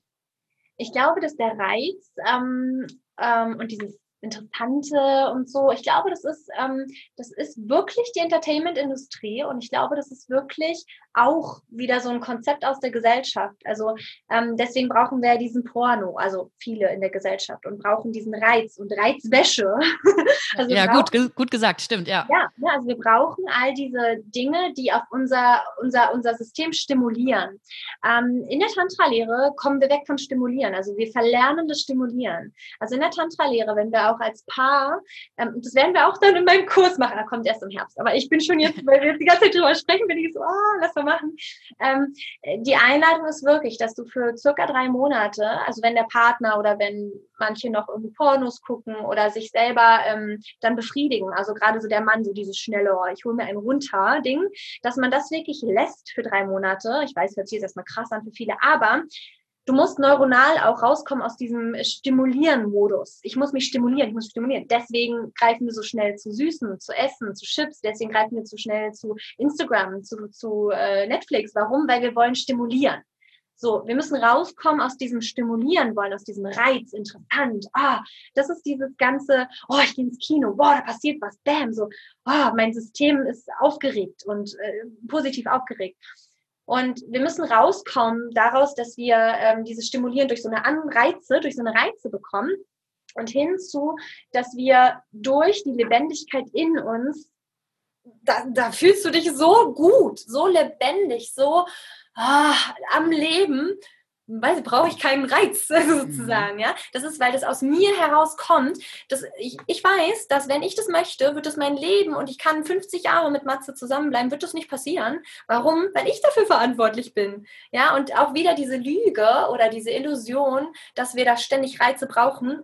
Ich glaube, dass der Reiz ähm, ähm, und dieses Interessante und so. Ich glaube, das ist, ähm, das ist wirklich die Entertainment-Industrie und ich glaube, das ist wirklich auch wieder so ein Konzept aus der Gesellschaft. Also ähm, deswegen brauchen wir diesen Porno, also viele in der Gesellschaft und brauchen diesen Reiz und Reizwäsche. also ja, brauchen, gut, gut gesagt, stimmt, ja. ja. Ja, also wir brauchen all diese Dinge, die auf unser, unser, unser System stimulieren. Ähm, in der Tantra-Lehre kommen wir weg von Stimulieren, also wir verlernen das Stimulieren. Also in der Tantra-Lehre, wenn wir auch als Paar, ähm, das werden wir auch dann in meinem Kurs machen, da kommt erst im Herbst, aber ich bin schon jetzt, weil wir jetzt die ganze Zeit drüber sprechen, bin ich so, oh, lass mal machen. Ähm, die Einladung ist wirklich, dass du für circa drei Monate, also wenn der Partner oder wenn manche noch irgendwie Pornos gucken oder sich selber ähm, dann befriedigen, also gerade so der Mann, so dieses schnelle, oh, ich hole mir einen runter Ding, dass man das wirklich lässt für drei Monate. Ich weiß, hört sich jetzt erstmal krass an für viele, aber du musst neuronal auch rauskommen aus diesem Stimulieren-Modus. Ich muss mich stimulieren, ich muss stimulieren. Deswegen greifen wir so schnell zu Süßen, zu Essen, zu Chips. Deswegen greifen wir zu schnell zu Instagram, zu, zu äh, Netflix. Warum? Weil wir wollen stimulieren. So, wir müssen rauskommen aus diesem Stimulieren wollen, aus diesem Reiz, interessant. Ah, das ist dieses ganze, oh, ich gehe ins Kino, boah, da passiert was, bam, so, oh, mein System ist aufgeregt und äh, positiv aufgeregt. Und wir müssen rauskommen daraus, dass wir ähm, diese Stimulieren durch so eine Anreize, durch so eine Reize bekommen, Und hinzu, dass wir durch die Lebendigkeit in uns, da, da fühlst du dich so gut, so lebendig, so ah, am Leben weil brauche ich keinen Reiz sozusagen, mhm. ja. Das ist, weil das aus mir herauskommt. Dass ich, ich weiß, dass wenn ich das möchte, wird das mein Leben und ich kann 50 Jahre mit Matze zusammenbleiben, wird das nicht passieren. Warum? Weil ich dafür verantwortlich bin, ja. Und auch wieder diese Lüge oder diese Illusion, dass wir da ständig Reize brauchen.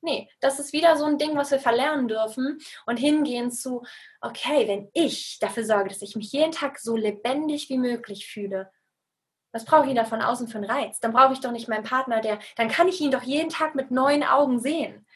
Nee, das ist wieder so ein Ding, was wir verlernen dürfen und hingehen zu, okay, wenn ich dafür sorge, dass ich mich jeden Tag so lebendig wie möglich fühle, was brauche ich da von außen für einen Reiz? Dann brauche ich doch nicht meinen Partner, der, dann kann ich ihn doch jeden Tag mit neuen Augen sehen.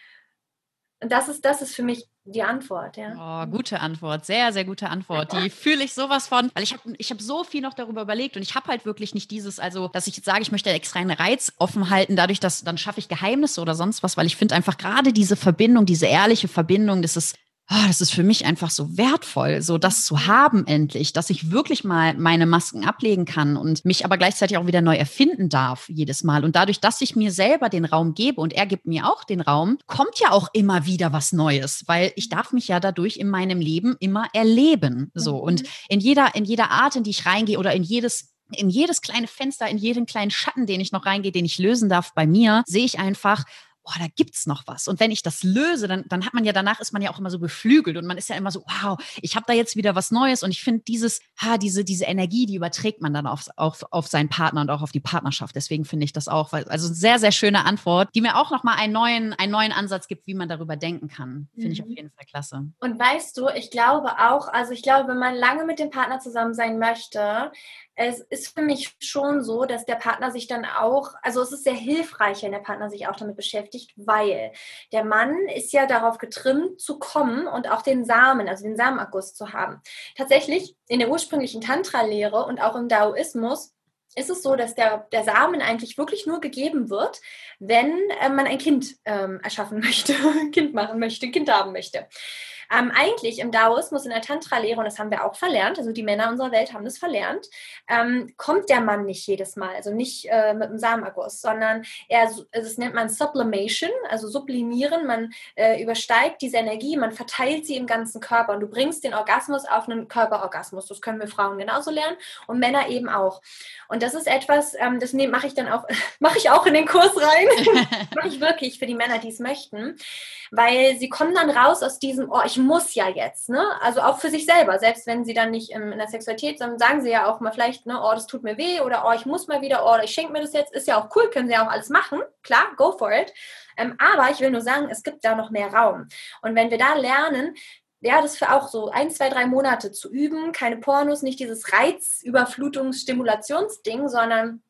Und das ist, das ist für mich die Antwort, ja. Oh, gute Antwort, sehr, sehr gute Antwort. Die fühle ich sowas von, weil ich habe ich hab so viel noch darüber überlegt und ich habe halt wirklich nicht dieses, also, dass ich jetzt sage, ich möchte extra einen Reiz offen halten, dadurch, dass dann schaffe ich Geheimnisse oder sonst was, weil ich finde einfach gerade diese Verbindung, diese ehrliche Verbindung, das ist oh, das ist für mich einfach so wertvoll, so das zu haben endlich, dass ich wirklich mal meine Masken ablegen kann und mich aber gleichzeitig auch wieder neu erfinden darf jedes Mal. Und dadurch, dass ich mir selber den Raum gebe und er gibt mir auch den Raum, kommt ja auch immer wieder was Neues, weil ich darf mich ja dadurch in meinem Leben immer erleben. So. Und mhm. in jeder, in jeder Art, in die ich reingehe oder in jedes in jedes kleine Fenster, in jeden kleinen Schatten, den ich noch reingehe, den ich lösen darf bei mir, sehe ich einfach, boah, da gibt's noch was. Und wenn ich das löse, dann, dann hat man ja danach ist man ja auch immer so beflügelt und man ist ja immer so, wow, ich habe da jetzt wieder was Neues. Und ich finde dieses, ha, diese, diese Energie, die überträgt man dann auf, auf, auf seinen Partner und auch auf die Partnerschaft. Deswegen finde ich das auch, also sehr, sehr schöne Antwort, die mir auch nochmal einen neuen, einen neuen Ansatz gibt, wie man darüber denken kann. Finde mhm. ich auf mhm. jeden Fall klasse. Und weißt du, ich glaube auch, also ich glaube, wenn man lange mit dem Partner zusammen sein möchte, es ist für mich schon so, dass der Partner sich dann auch, also es ist sehr hilfreich, wenn der Partner sich auch damit beschäftigt, weil der Mann ist ja darauf getrimmt zu kommen und auch den Samen, also den Samenakkus zu haben. Tatsächlich in der ursprünglichen Tantra-Lehre und auch im Daoismus ist es so, dass der, der Samen eigentlich wirklich nur gegeben wird, wenn äh, man ein Kind ähm, erschaffen möchte, ein Kind machen möchte, ein Kind haben möchte. Ähm, eigentlich im Daoismus, in der Tantra-Lehre, und das haben wir auch verlernt, also die Männer unserer Welt haben das verlernt, ähm, kommt der Mann nicht jedes Mal, also nicht äh, mit dem Samenerguss, sondern er, also das nennt man Sublimation, also sublimieren, man äh, übersteigt diese Energie, man verteilt sie im ganzen Körper und du bringst den Orgasmus auf einen Körperorgasmus. Das können wir Frauen genauso lernen und Männer eben auch. Und das ist etwas, ähm, das mache ich dann auch, mache ich auch in den Kurs rein, mache ich wirklich für die Männer, die es möchten, weil sie kommen dann raus aus diesem, oh, ich muss ja jetzt, ne? Also auch für sich selber, selbst wenn sie dann nicht in, in der Sexualität, sondern sagen sie ja auch mal vielleicht, ne, oh, das tut mir weh oder oh, ich muss mal wieder, oh, ich schenke mir das jetzt, ist ja auch cool, können sie ja auch alles machen, klar, go for it. Ähm, aber ich will nur sagen, es gibt da noch mehr Raum. Und wenn wir da lernen, ja, das für auch so ein, zwei, drei Monate zu üben, keine Pornos, nicht dieses Reizüberflutungs-Stimulationsding, sondern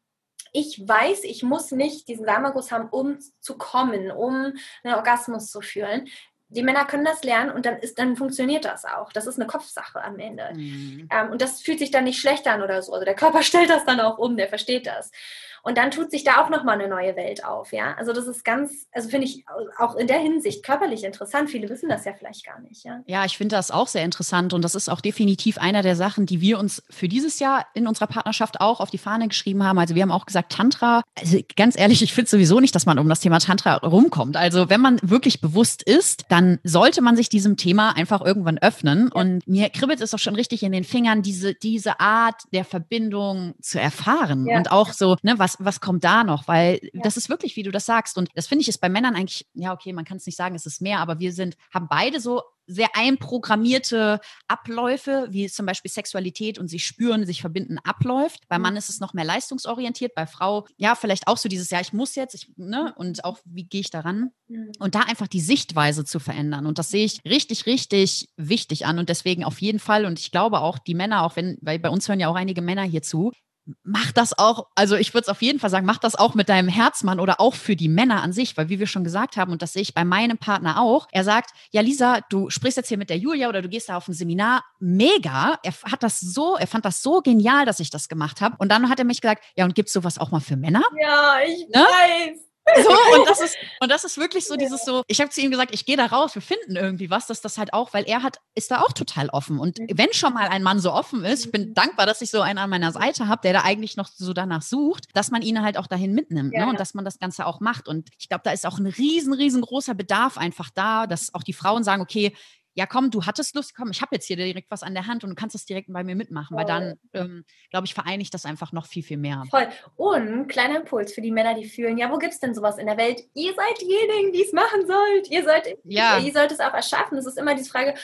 ich weiß, ich muss nicht diesen Samenguss haben, um zu kommen, um einen Orgasmus zu fühlen die Männer können das lernen und dann ist, dann funktioniert das auch. Das ist eine Kopfsache am Ende. Mhm. Ähm, und das fühlt sich dann nicht schlecht an oder so. Also der Körper stellt das dann auch um, der versteht das. Und dann tut sich da auch nochmal eine neue Welt auf, ja. Also das ist ganz, also finde ich auch in der Hinsicht körperlich interessant. Viele wissen das ja vielleicht gar nicht, ja. Ja, ich finde das auch sehr interessant und das ist auch definitiv einer der Sachen, die wir uns für dieses Jahr in unserer Partnerschaft auch auf die Fahne geschrieben haben. Also wir haben auch gesagt, Tantra, also ganz ehrlich, ich finde sowieso nicht, dass man um das Thema Tantra rumkommt. Also wenn man wirklich bewusst ist, dann sollte man sich diesem Thema einfach irgendwann öffnen. Und mir kribbelt es auch schon richtig in den Fingern, diese, diese Art der Verbindung zu erfahren. Ja. Und auch so, ne, was, was kommt da noch? Weil ja. das ist wirklich, wie du das sagst. Und das finde ich ist bei Männern eigentlich, ja, okay, man kann es nicht sagen, es ist mehr, aber wir sind, haben beide so sehr einprogrammierte Abläufe, wie zum Beispiel Sexualität und sich spüren, sich verbinden abläuft. Bei Mann mhm. ist es noch mehr leistungsorientiert, bei Frau ja vielleicht auch so dieses, ja, ich muss jetzt, ich, ne, und auch wie gehe ich daran? Mhm. Und da einfach die Sichtweise zu verändern. Und das sehe ich richtig, richtig wichtig an. Und deswegen auf jeden Fall, und ich glaube auch die Männer, auch wenn, weil bei uns hören ja auch einige Männer hier zu, mach das auch, also ich würde es auf jeden Fall sagen, mach das auch mit deinem Herzmann oder auch für die Männer an sich, weil wie wir schon gesagt haben, und das sehe ich bei meinem Partner auch, er sagt, ja Lisa, du sprichst jetzt hier mit der Julia oder du gehst da auf ein Seminar, mega, er hat das so, er fand das so genial, dass ich das gemacht habe und dann hat er mich gesagt, ja und gibt es sowas auch mal für Männer? Ja, ich ne? weiß. So, und das ist, und das ist wirklich so dieses so, ich habe zu ihm gesagt, ich gehe da raus, wir finden irgendwie was, dass das halt auch, weil er hat, ist da auch total offen. Und wenn schon mal ein Mann so offen ist, ich bin mhm. dankbar, dass ich so einen an meiner Seite habe, der da eigentlich noch so danach sucht, dass man ihn halt auch dahin mitnimmt ja, ne? und dass man das Ganze auch macht. Und ich glaube, da ist auch ein riesen, riesengroßer Bedarf einfach da, dass auch die Frauen sagen, okay, ja komm, du hattest Lust, komm, ich habe jetzt hier direkt was an der Hand und du kannst das direkt bei mir mitmachen, Voll. weil dann, ähm, glaube ich, vereinigt das einfach noch viel, viel mehr. Voll. Und kleiner Impuls für die Männer, die fühlen, ja, wo gibt es denn sowas in der Welt? Ihr seid diejenigen, die es machen sollt. Ihr sollt, ja. ihr, ihr sollt es auch erschaffen. Es ist immer diese Frage,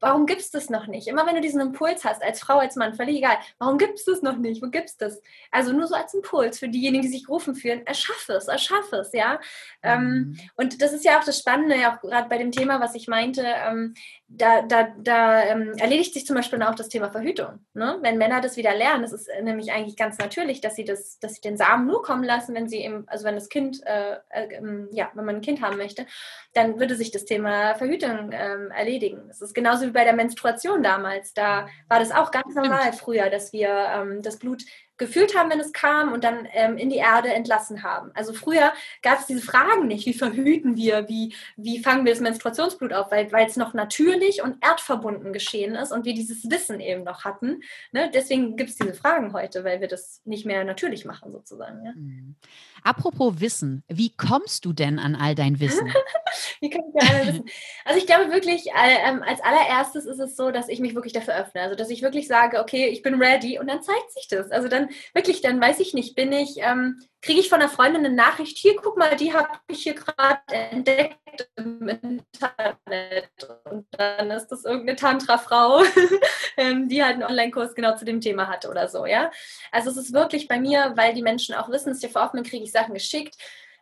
Warum gibt es das noch nicht? Immer wenn du diesen Impuls hast, als Frau, als Mann, völlig egal, warum gibt es das noch nicht? Wo gibt es das? Also nur so als Impuls für diejenigen, die sich gerufen fühlen, erschaffe es, erschaffe es, ja. Ähm, mhm. Und das ist ja auch das Spannende, ja auch gerade bei dem Thema, was ich meinte, ähm, da, da, da ähm, erledigt sich zum Beispiel auch das Thema Verhütung. Ne? Wenn Männer das wieder lernen, das ist nämlich eigentlich ganz natürlich, dass sie das, dass sie den Samen nur kommen lassen, wenn sie eben, also wenn das Kind, äh, äh, ähm, ja, wenn man ein Kind haben möchte, dann würde sich das Thema Verhütung ähm, erledigen. Das ist genauso wie bei der Menstruation damals. Da war das auch ganz normal früher, dass wir ähm, das Blut gefühlt haben, wenn es kam und dann ähm, in die Erde entlassen haben. Also früher gab es diese Fragen nicht, wie verhüten wir, wie, wie fangen wir das Menstruationsblut auf, weil, es noch natürlich und erdverbunden geschehen ist und wir dieses Wissen eben noch hatten. Ne? Deswegen gibt es diese Fragen heute, weil wir das nicht mehr natürlich machen sozusagen. Ja? Mhm. Apropos Wissen, wie kommst du denn an all dein Wissen? wie kann ich all wissen? Also ich glaube wirklich, äh, als allererstes ist es so, dass ich mich wirklich dafür öffne. Also dass ich wirklich sage, okay, ich bin ready und dann zeigt sich das. Also dann wirklich, dann weiß ich nicht, bin ich, ähm, kriege ich von einer Freundin eine Nachricht, hier, guck mal, die habe ich hier gerade entdeckt im Internet. Und dann ist das irgendeine Tantra-Frau, ähm, die halt einen Online-Kurs genau zu dem Thema hatte oder so, ja. Also es ist wirklich bei mir, weil die Menschen auch wissen, dass ich vor Hoffnung kriege ich Sachen geschickt.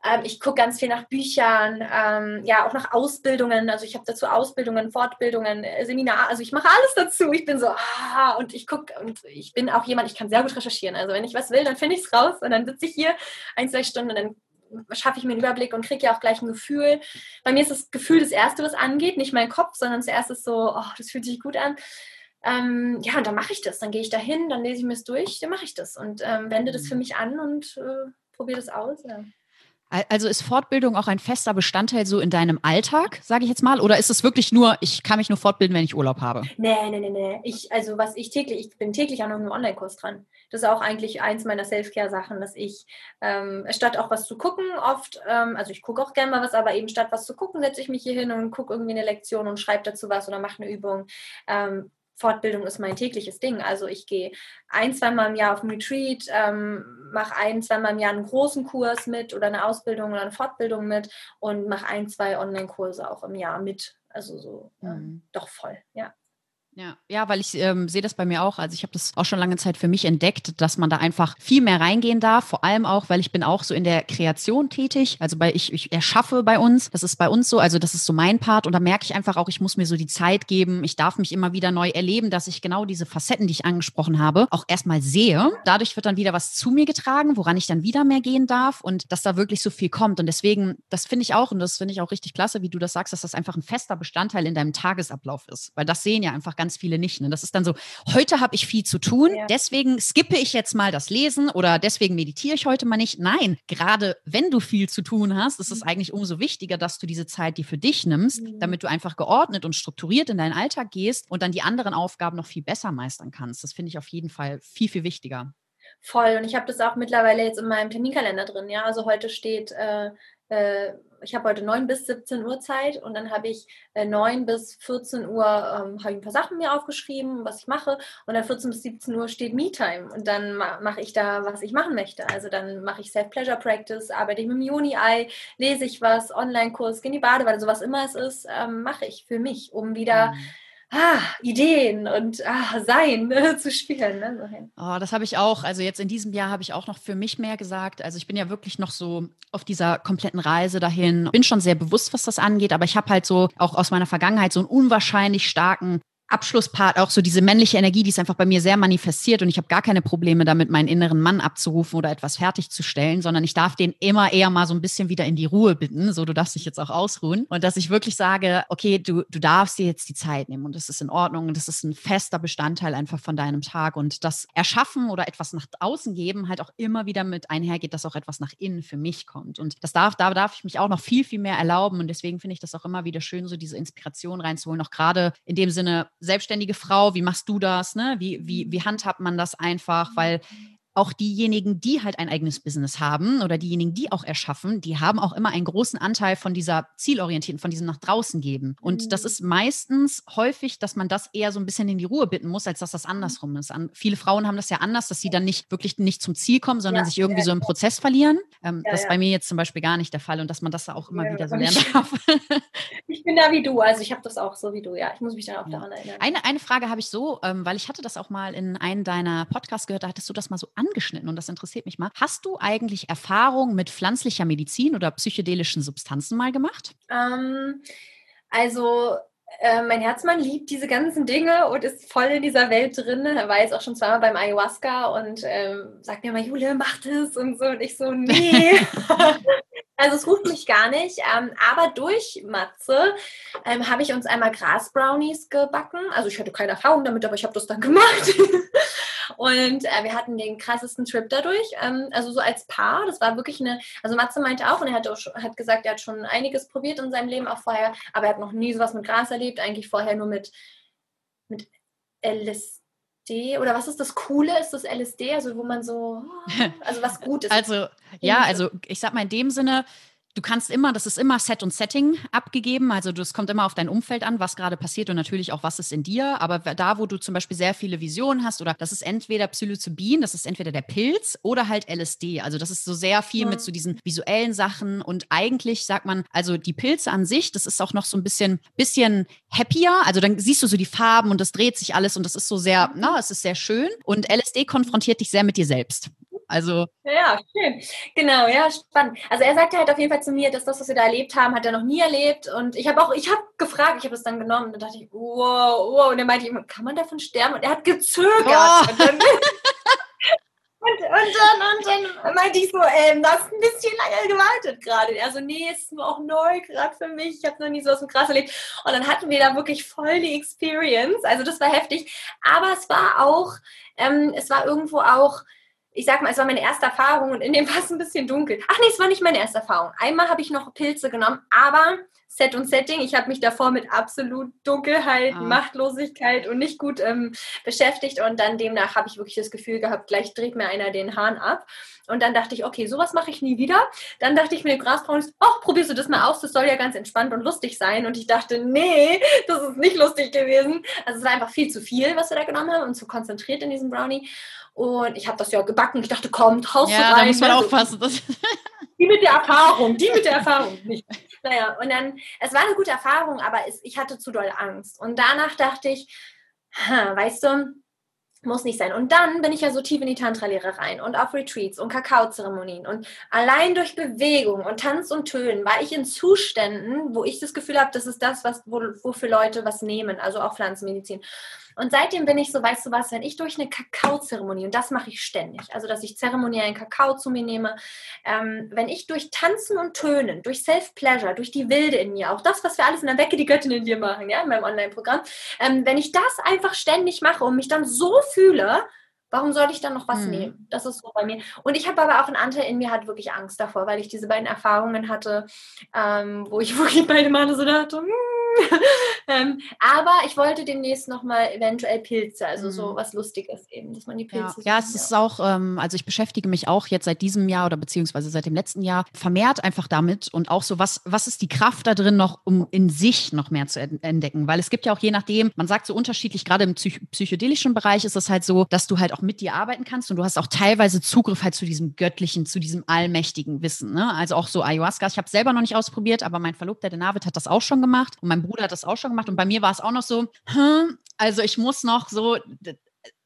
Ähm, ich gucke ganz viel nach Büchern, ähm, ja, auch nach Ausbildungen. Also ich habe dazu Ausbildungen, Fortbildungen, äh, Seminare. Also ich mache alles dazu. Ich bin so, ah, und ich gucke und ich bin auch jemand, ich kann sehr gut recherchieren. Also wenn ich was will, dann finde ich es raus und dann sitze ich hier ein, zwei Stunden und dann schaffe ich mir einen Überblick und kriege ja auch gleich ein Gefühl. Bei mir ist das Gefühl das Erste, was angeht, nicht mein Kopf, sondern zuerst ist so, oh, das fühlt sich gut an. Ähm, ja, und dann mache ich das. Dann gehe ich dahin, dann lese ich mir es durch, dann mache ich das und ähm, wende das für mich an und äh, probiere das aus. Ja. Also ist Fortbildung auch ein fester Bestandteil so in deinem Alltag, sage ich jetzt mal? Oder ist es wirklich nur, ich kann mich nur fortbilden, wenn ich Urlaub habe? Nee, nee, nee, nee. Ich, also was ich täglich, ich bin täglich an einem Online-Kurs dran. Das ist auch eigentlich eins meiner Self-Care-Sachen, dass ich ähm, statt auch was zu gucken, oft, ähm, also ich gucke auch gerne mal was, aber eben statt was zu gucken, setze ich mich hier hin und gucke irgendwie eine Lektion und schreibe dazu was oder mache eine Übung. Ähm, Fortbildung ist mein tägliches Ding. Also ich gehe ein, zweimal im Jahr auf ein Retreat, ähm, mache ein, zweimal im Jahr einen großen Kurs mit oder eine Ausbildung oder eine Fortbildung mit und mache ein, zwei Online-Kurse auch im Jahr mit. Also so mhm. ähm, doch voll, ja. Ja, ja, weil ich ähm, sehe das bei mir auch. Also ich habe das auch schon lange Zeit für mich entdeckt, dass man da einfach viel mehr reingehen darf. Vor allem auch, weil ich bin auch so in der Kreation tätig. Also bei ich, ich erschaffe bei uns. Das ist bei uns so. Also das ist so mein Part. Und da merke ich einfach auch, ich muss mir so die Zeit geben. Ich darf mich immer wieder neu erleben, dass ich genau diese Facetten, die ich angesprochen habe, auch erstmal sehe. Dadurch wird dann wieder was zu mir getragen, woran ich dann wieder mehr gehen darf und dass da wirklich so viel kommt. Und deswegen, das finde ich auch, und das finde ich auch richtig klasse, wie du das sagst, dass das einfach ein fester Bestandteil in deinem Tagesablauf ist. Weil das sehen ja einfach ganz ganz viele nicht. Ne? Das ist dann so, heute habe ich viel zu tun, ja. deswegen skippe ich jetzt mal das Lesen oder deswegen meditiere ich heute mal nicht. Nein, gerade wenn du viel zu tun hast, ist es mhm. eigentlich umso wichtiger, dass du diese Zeit die für dich nimmst, mhm. damit du einfach geordnet und strukturiert in deinen Alltag gehst und dann die anderen Aufgaben noch viel besser meistern kannst. Das finde ich auf jeden Fall viel, viel wichtiger. Voll. Und ich habe das auch mittlerweile jetzt in meinem Terminkalender drin. Ja, also heute steht äh, äh, ich habe heute 9 bis 17 Uhr Zeit und dann habe ich äh, 9 bis 14 Uhr ähm, habe ich ein paar Sachen mir aufgeschrieben, was ich mache und dann 14 bis 17 Uhr steht Me-Time und dann ma mache ich da, was ich machen möchte. Also dann mache ich Self-Pleasure-Practice, arbeite ich mit dem Juni-Ei, lese ich was, Online-Kurs, gehe in die Badewanne, so was immer es ist, ähm, mache ich für mich, um wieder mhm ah, Ideen und ah, Sein ne, zu spielen. Ne? Oh, das habe ich auch. Also jetzt in diesem Jahr habe ich auch noch für mich mehr gesagt. Also ich bin ja wirklich noch so auf dieser kompletten Reise dahin. Bin schon sehr bewusst, was das angeht, aber ich habe halt so auch aus meiner Vergangenheit so einen unwahrscheinlich starken Abschlusspart auch so diese männliche Energie, die ist einfach bei mir sehr manifestiert und ich habe gar keine Probleme damit, meinen inneren Mann abzurufen oder etwas fertigzustellen, sondern ich darf den immer eher mal so ein bisschen wieder in die Ruhe bitten. So, du darfst dich jetzt auch ausruhen. Und dass ich wirklich sage, okay, du, du darfst dir jetzt die Zeit nehmen und das ist in Ordnung und das ist ein fester Bestandteil einfach von deinem Tag. Und das Erschaffen oder etwas nach außen geben halt auch immer wieder mit einhergeht, dass auch etwas nach innen für mich kommt. Und das darf, da darf ich mich auch noch viel, viel mehr erlauben. Und deswegen finde ich das auch immer wieder schön, so diese Inspiration reinzuholen, auch gerade in dem Sinne, selbstständige Frau, wie machst du das? Ne? Wie, wie, wie handhabt man das einfach? Weil auch diejenigen, die halt ein eigenes Business haben oder diejenigen, die auch erschaffen, die haben auch immer einen großen Anteil von dieser zielorientierten, von diesem nach draußen geben. Und mhm. das ist meistens häufig, dass man das eher so ein bisschen in die Ruhe bitten muss, als dass das andersrum ist. An, viele Frauen haben das ja anders, dass sie dann nicht wirklich nicht zum Ziel kommen, sondern ja, sich irgendwie ja, so im Prozess verlieren. Ähm, ja, das ist bei mir jetzt zum Beispiel gar nicht der Fall und dass man das da auch immer wieder so lernen darf. Ich bin da wie du, also ich habe das auch so wie du, ja. Ich muss mich dann auch daran erinnern. Eine, eine Frage habe ich so, ähm, weil ich hatte das auch mal in einem deiner Podcasts gehört, da hattest du das mal so an angeschnitten und das interessiert mich mal. Hast du eigentlich Erfahrung mit pflanzlicher Medizin oder psychedelischen Substanzen mal gemacht? Ähm, also äh, mein Herzmann liebt diese ganzen Dinge und ist voll in dieser Welt drin. Er war jetzt auch schon zweimal beim Ayahuasca und ähm, sagt mir immer, Jule, mach das und so. Und ich so, nee. Also es ruft mich gar nicht, ähm, aber durch Matze ähm, habe ich uns einmal Grasbrownies gebacken. Also ich hatte keine Erfahrung damit, aber ich habe das dann gemacht. und äh, wir hatten den krassesten Trip dadurch. Ähm, also so als Paar, das war wirklich eine, also Matze meinte auch und er hat, auch, hat gesagt, er hat schon einiges probiert in seinem Leben auch vorher, aber er hat noch nie sowas mit Gras erlebt, eigentlich vorher nur mit, mit LSD oder was ist das Coole? Ist das LSD, also wo man so, also was Gutes. Also, ja, also ich sag mal in dem Sinne, Du kannst immer, das ist immer Set und Setting abgegeben. Also es kommt immer auf dein Umfeld an, was gerade passiert und natürlich auch, was ist in dir. Aber da, wo du zum Beispiel sehr viele Visionen hast, oder das ist entweder Psilocybin, das ist entweder der Pilz oder halt LSD. Also das ist so sehr viel ja. mit so diesen visuellen Sachen. Und eigentlich sagt man, also die Pilze an sich, das ist auch noch so ein bisschen, bisschen happier. Also dann siehst du so die Farben und das dreht sich alles und das ist so sehr, na, es ist sehr schön. Und LSD konfrontiert dich sehr mit dir selbst. Also. Ja, schön. Genau, ja, spannend. Also er sagte halt auf jeden Fall zu mir, dass das, was wir da erlebt haben, hat er noch nie erlebt. Und ich habe auch, ich habe gefragt, ich habe es dann genommen und dachte ich, wow, wow. Und er meinte ich, kann man davon sterben? Und er hat gezögert. Oh. Und, dann, und, und, dann, und dann meinte ich so, ähm, das ist ein bisschen lange gewartet gerade. Er so, nee, es ist auch neu gerade für mich. Ich habe noch nie so was mit krass erlebt. Und dann hatten wir da wirklich voll die Experience. Also das war heftig. Aber es war auch, ähm, es war irgendwo auch ich sag mal, es war meine erste Erfahrung und in dem war es ein bisschen dunkel. Ach nee, es war nicht meine erste Erfahrung. Einmal habe ich noch Pilze genommen, aber Set und Setting, ich habe mich davor mit absolut Dunkelheit, ah. Machtlosigkeit und nicht gut ähm, beschäftigt und dann demnach habe ich wirklich das Gefühl gehabt, gleich dreht mir einer den Hahn ab. Und dann dachte ich, okay, sowas mache ich nie wieder. Dann dachte ich mir dem Grasbraun, ach, probierst du das mal aus, das soll ja ganz entspannt und lustig sein. Und ich dachte, nee, das ist nicht lustig gewesen. Also es war einfach viel zu viel, was wir da genommen haben und zu konzentriert in diesem Brownie. Und ich habe das ja gebacken. Ich dachte, komm, haust ja, du rein. Da muss man also, aufpassen. die mit der Erfahrung, die mit der Erfahrung. Nicht. Naja, und dann, es war eine gute Erfahrung, aber es, ich hatte zu doll Angst. Und danach dachte ich, weißt du, muss nicht sein. Und dann bin ich ja so tief in die Tantra-Lehre rein und auf Retreats und Kakaozeremonien. Und allein durch Bewegung und Tanz und Tönen war ich in Zuständen, wo ich das Gefühl habe, das ist das, was, wofür Leute was nehmen, also auch Pflanzenmedizin. Und seitdem bin ich so, weißt du was, wenn ich durch eine Kakaozeremonie, und das mache ich ständig, also dass ich zeremoniellen Kakao zu mir nehme, ähm, wenn ich durch Tanzen und Tönen, durch Self-Pleasure, durch die Wilde in mir, auch das, was wir alles in der Wecke die Göttin in dir machen, ja, in meinem Online-Programm, ähm, wenn ich das einfach ständig mache und mich dann so fühle, Warum soll ich dann noch was hm. nehmen? Das ist so bei mir. Und ich habe aber auch einen Anteil in mir, hat wirklich Angst davor, weil ich diese beiden Erfahrungen hatte, ähm, wo ich wirklich beide Male so dachte, hm, ähm, aber ich wollte demnächst nochmal eventuell Pilze, also so mhm. was Lustiges eben, dass man die Pilze. Ja, ja es ist auch, ähm, also ich beschäftige mich auch jetzt seit diesem Jahr oder beziehungsweise seit dem letzten Jahr vermehrt einfach damit und auch so, was, was ist die Kraft da drin noch, um in sich noch mehr zu entdecken? Weil es gibt ja auch je nachdem, man sagt so unterschiedlich, gerade im psych psychedelischen Bereich ist es halt so, dass du halt auch mit dir arbeiten kannst und du hast auch teilweise Zugriff halt zu diesem göttlichen, zu diesem allmächtigen Wissen. Ne? Also auch so Ayahuasca. Ich habe es selber noch nicht ausprobiert, aber mein Verlobter, der David, hat das auch schon gemacht und mein Bruder hat das auch schon gemacht. Und bei mir war es auch noch so, hm, also ich muss noch so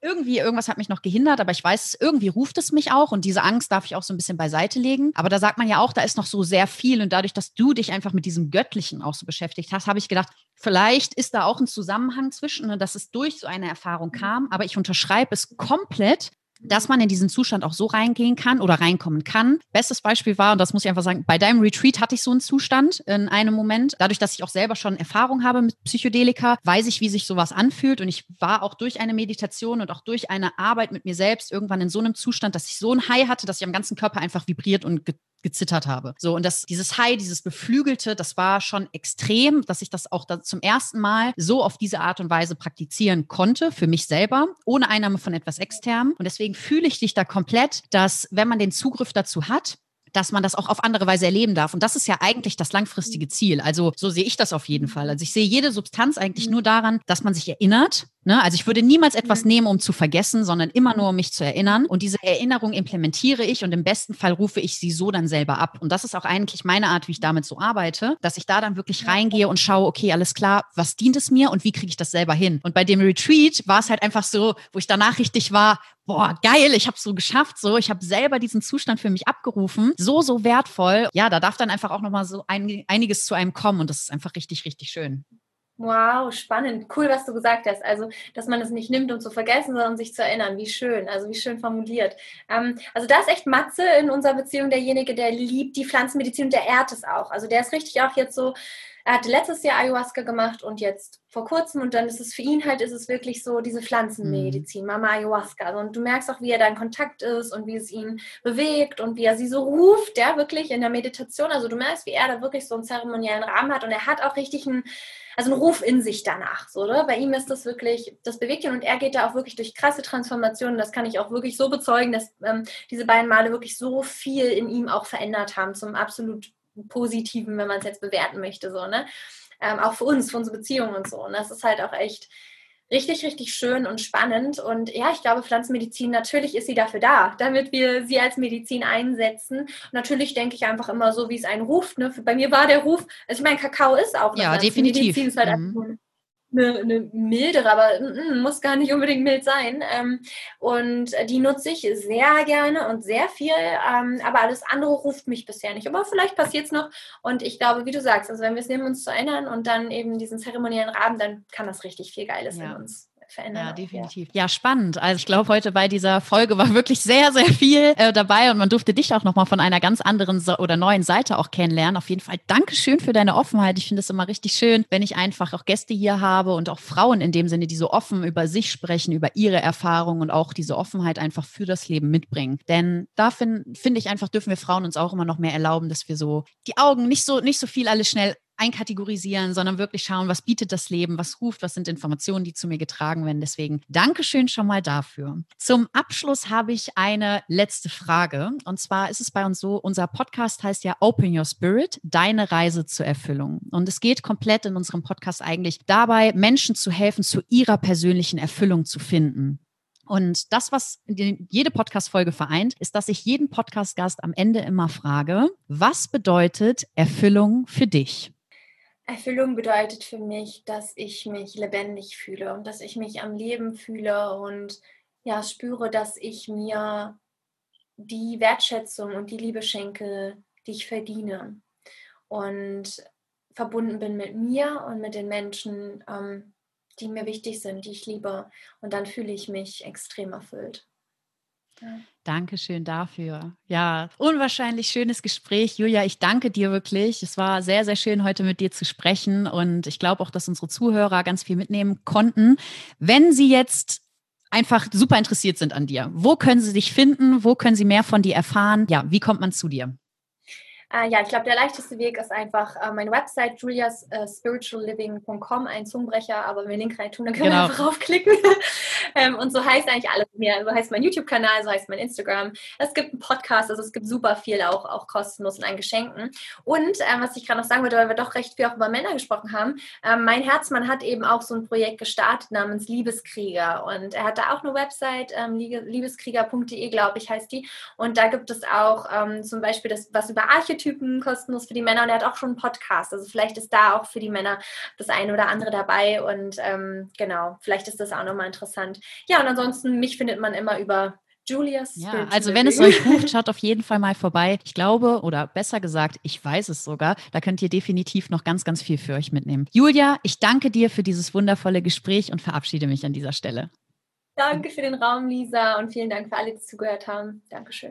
irgendwie, irgendwas hat mich noch gehindert, aber ich weiß, irgendwie ruft es mich auch und diese Angst darf ich auch so ein bisschen beiseite legen. Aber da sagt man ja auch, da ist noch so sehr viel und dadurch, dass du dich einfach mit diesem Göttlichen auch so beschäftigt hast, habe ich gedacht, vielleicht ist da auch ein Zusammenhang zwischen, ne, dass es durch so eine Erfahrung kam, aber ich unterschreibe es komplett dass man in diesen Zustand auch so reingehen kann oder reinkommen kann. Bestes Beispiel war, und das muss ich einfach sagen, bei deinem Retreat hatte ich so einen Zustand in einem Moment. Dadurch, dass ich auch selber schon Erfahrung habe mit Psychedelika, weiß ich, wie sich sowas anfühlt. Und ich war auch durch eine Meditation und auch durch eine Arbeit mit mir selbst irgendwann in so einem Zustand, dass ich so ein High hatte, dass ich am ganzen Körper einfach vibriert und gezittert habe. So, und das, dieses High, dieses Beflügelte, das war schon extrem, dass ich das auch da zum ersten Mal so auf diese Art und Weise praktizieren konnte, für mich selber, ohne Einnahme von etwas externem. Und deswegen fühle ich dich da komplett, dass wenn man den Zugriff dazu hat, dass man das auch auf andere Weise erleben darf. Und das ist ja eigentlich das langfristige Ziel. Also so sehe ich das auf jeden Fall. Also ich sehe jede Substanz eigentlich nur daran, dass man sich erinnert. Ne? Also ich würde niemals etwas nehmen, um zu vergessen, sondern immer nur, um mich zu erinnern. Und diese Erinnerung implementiere ich und im besten Fall rufe ich sie so dann selber ab. Und das ist auch eigentlich meine Art, wie ich damit so arbeite, dass ich da dann wirklich reingehe und schaue, okay, alles klar, was dient es mir und wie kriege ich das selber hin? Und bei dem Retreat war es halt einfach so, wo ich danach richtig war, boah, geil, ich habe es so geschafft, so, ich habe selber diesen Zustand für mich abgerufen, so, so wertvoll. Ja, da darf dann einfach auch nochmal so ein, einiges zu einem kommen und das ist einfach richtig, richtig schön. Wow, spannend. Cool, was du gesagt hast. Also, dass man es nicht nimmt, um zu vergessen, sondern sich zu erinnern. Wie schön. Also, wie schön formuliert. Ähm, also, da ist echt Matze in unserer Beziehung derjenige, der liebt die Pflanzenmedizin und der ehrt es auch. Also, der ist richtig auch jetzt so er hatte letztes Jahr Ayahuasca gemacht und jetzt vor kurzem und dann ist es für ihn halt, ist es wirklich so diese Pflanzenmedizin, mhm. Mama Ayahuasca. Also, und du merkst auch, wie er da in Kontakt ist und wie es ihn bewegt und wie er sie so ruft, ja, wirklich in der Meditation. Also du merkst, wie er da wirklich so einen zeremoniellen Rahmen hat und er hat auch richtig einen, also einen Ruf in sich danach, so, oder? Bei ihm ist das wirklich, das bewegt ihn und er geht da auch wirklich durch krasse Transformationen. Das kann ich auch wirklich so bezeugen, dass ähm, diese beiden Male wirklich so viel in ihm auch verändert haben zum absolut Positiven, wenn man es jetzt bewerten möchte, so, ne? Ähm, auch für uns, für unsere Beziehungen und so. Und das ist halt auch echt richtig, richtig schön und spannend. Und ja, ich glaube, Pflanzenmedizin, natürlich ist sie dafür da, damit wir sie als Medizin einsetzen. Und natürlich denke ich einfach immer so, wie es einen ruft. Ne? Bei mir war der Ruf, also ich meine, Kakao ist auch eine ja, definitiv. Medizin, ist halt mhm. Eine, eine mildere, aber mm, mm, muss gar nicht unbedingt mild sein. Ähm, und die nutze ich sehr gerne und sehr viel, ähm, aber alles andere ruft mich bisher nicht. Aber vielleicht passiert es noch und ich glaube, wie du sagst, also wenn wir es nehmen, uns zu erinnern und dann eben diesen zeremoniellen Rahmen, dann kann das richtig viel Geiles ja. in uns verändern. Ja, definitiv. Ja, spannend. Also ich glaube, heute bei dieser Folge war wirklich sehr, sehr viel äh, dabei und man durfte dich auch nochmal von einer ganz anderen so oder neuen Seite auch kennenlernen. Auf jeden Fall Dankeschön für deine Offenheit. Ich finde es immer richtig schön, wenn ich einfach auch Gäste hier habe und auch Frauen in dem Sinne, die so offen über sich sprechen, über ihre Erfahrungen und auch diese Offenheit einfach für das Leben mitbringen. Denn da finde find ich einfach, dürfen wir Frauen uns auch immer noch mehr erlauben, dass wir so die Augen nicht so, nicht so viel alles schnell einkategorisieren, sondern wirklich schauen, was bietet das Leben, was ruft, was sind Informationen, die zu mir getragen werden. Deswegen Dankeschön schon mal dafür. Zum Abschluss habe ich eine letzte Frage. Und zwar ist es bei uns so, unser Podcast heißt ja Open Your Spirit, deine Reise zur Erfüllung. Und es geht komplett in unserem Podcast eigentlich dabei, Menschen zu helfen, zu ihrer persönlichen Erfüllung zu finden. Und das, was jede Podcast-Folge vereint, ist, dass ich jeden Podcast-Gast am Ende immer frage, was bedeutet Erfüllung für dich? Erfüllung bedeutet für mich, dass ich mich lebendig fühle und dass ich mich am Leben fühle und ja, spüre, dass ich mir die Wertschätzung und die Liebe schenke, die ich verdiene. Und verbunden bin mit mir und mit den Menschen, ähm, die mir wichtig sind, die ich liebe. Und dann fühle ich mich extrem erfüllt. Ja. Dankeschön dafür. Ja, unwahrscheinlich schönes Gespräch. Julia, ich danke dir wirklich. Es war sehr, sehr schön, heute mit dir zu sprechen. Und ich glaube auch, dass unsere Zuhörer ganz viel mitnehmen konnten. Wenn sie jetzt einfach super interessiert sind an dir, wo können sie dich finden? Wo können sie mehr von dir erfahren? Ja, wie kommt man zu dir? Äh, ja, ich glaube, der leichteste Weg ist einfach äh, meine Website juliaspiritualliving.com, ein Zungenbrecher, aber wenn wir den Link rein tun, dann können genau. wir einfach raufklicken. ähm, und so heißt eigentlich alles mehr. So heißt mein YouTube-Kanal, so heißt mein Instagram. Es gibt einen Podcast, also es gibt super viel auch, auch kostenlos und an Geschenken. Und ähm, was ich gerade noch sagen würde, weil wir doch recht viel auch über Männer gesprochen haben, ähm, mein Herzmann hat eben auch so ein Projekt gestartet namens Liebeskrieger. Und er hat da auch eine Website, ähm, liebeskrieger.de, glaube ich, heißt die. Und da gibt es auch ähm, zum Beispiel das, was über Archetypen Typen kostenlos für die Männer und er hat auch schon einen Podcast. Also vielleicht ist da auch für die Männer das eine oder andere dabei und ähm, genau, vielleicht ist das auch nochmal interessant. ja, und ansonsten, mich findet man immer über Julia's ja, also wenn es euch ruft, schaut auf jeden Fall mal vorbei. Ich glaube, oder besser gesagt, ich weiß es sogar, da könnt ihr definitiv noch ganz, ganz viel für euch mitnehmen. Julia, ich danke dir für dieses wundervolle Gespräch und verabschiede mich an dieser Stelle. Danke für den Raum, Lisa, und vielen Dank für alle, die zugehört haben. Dankeschön.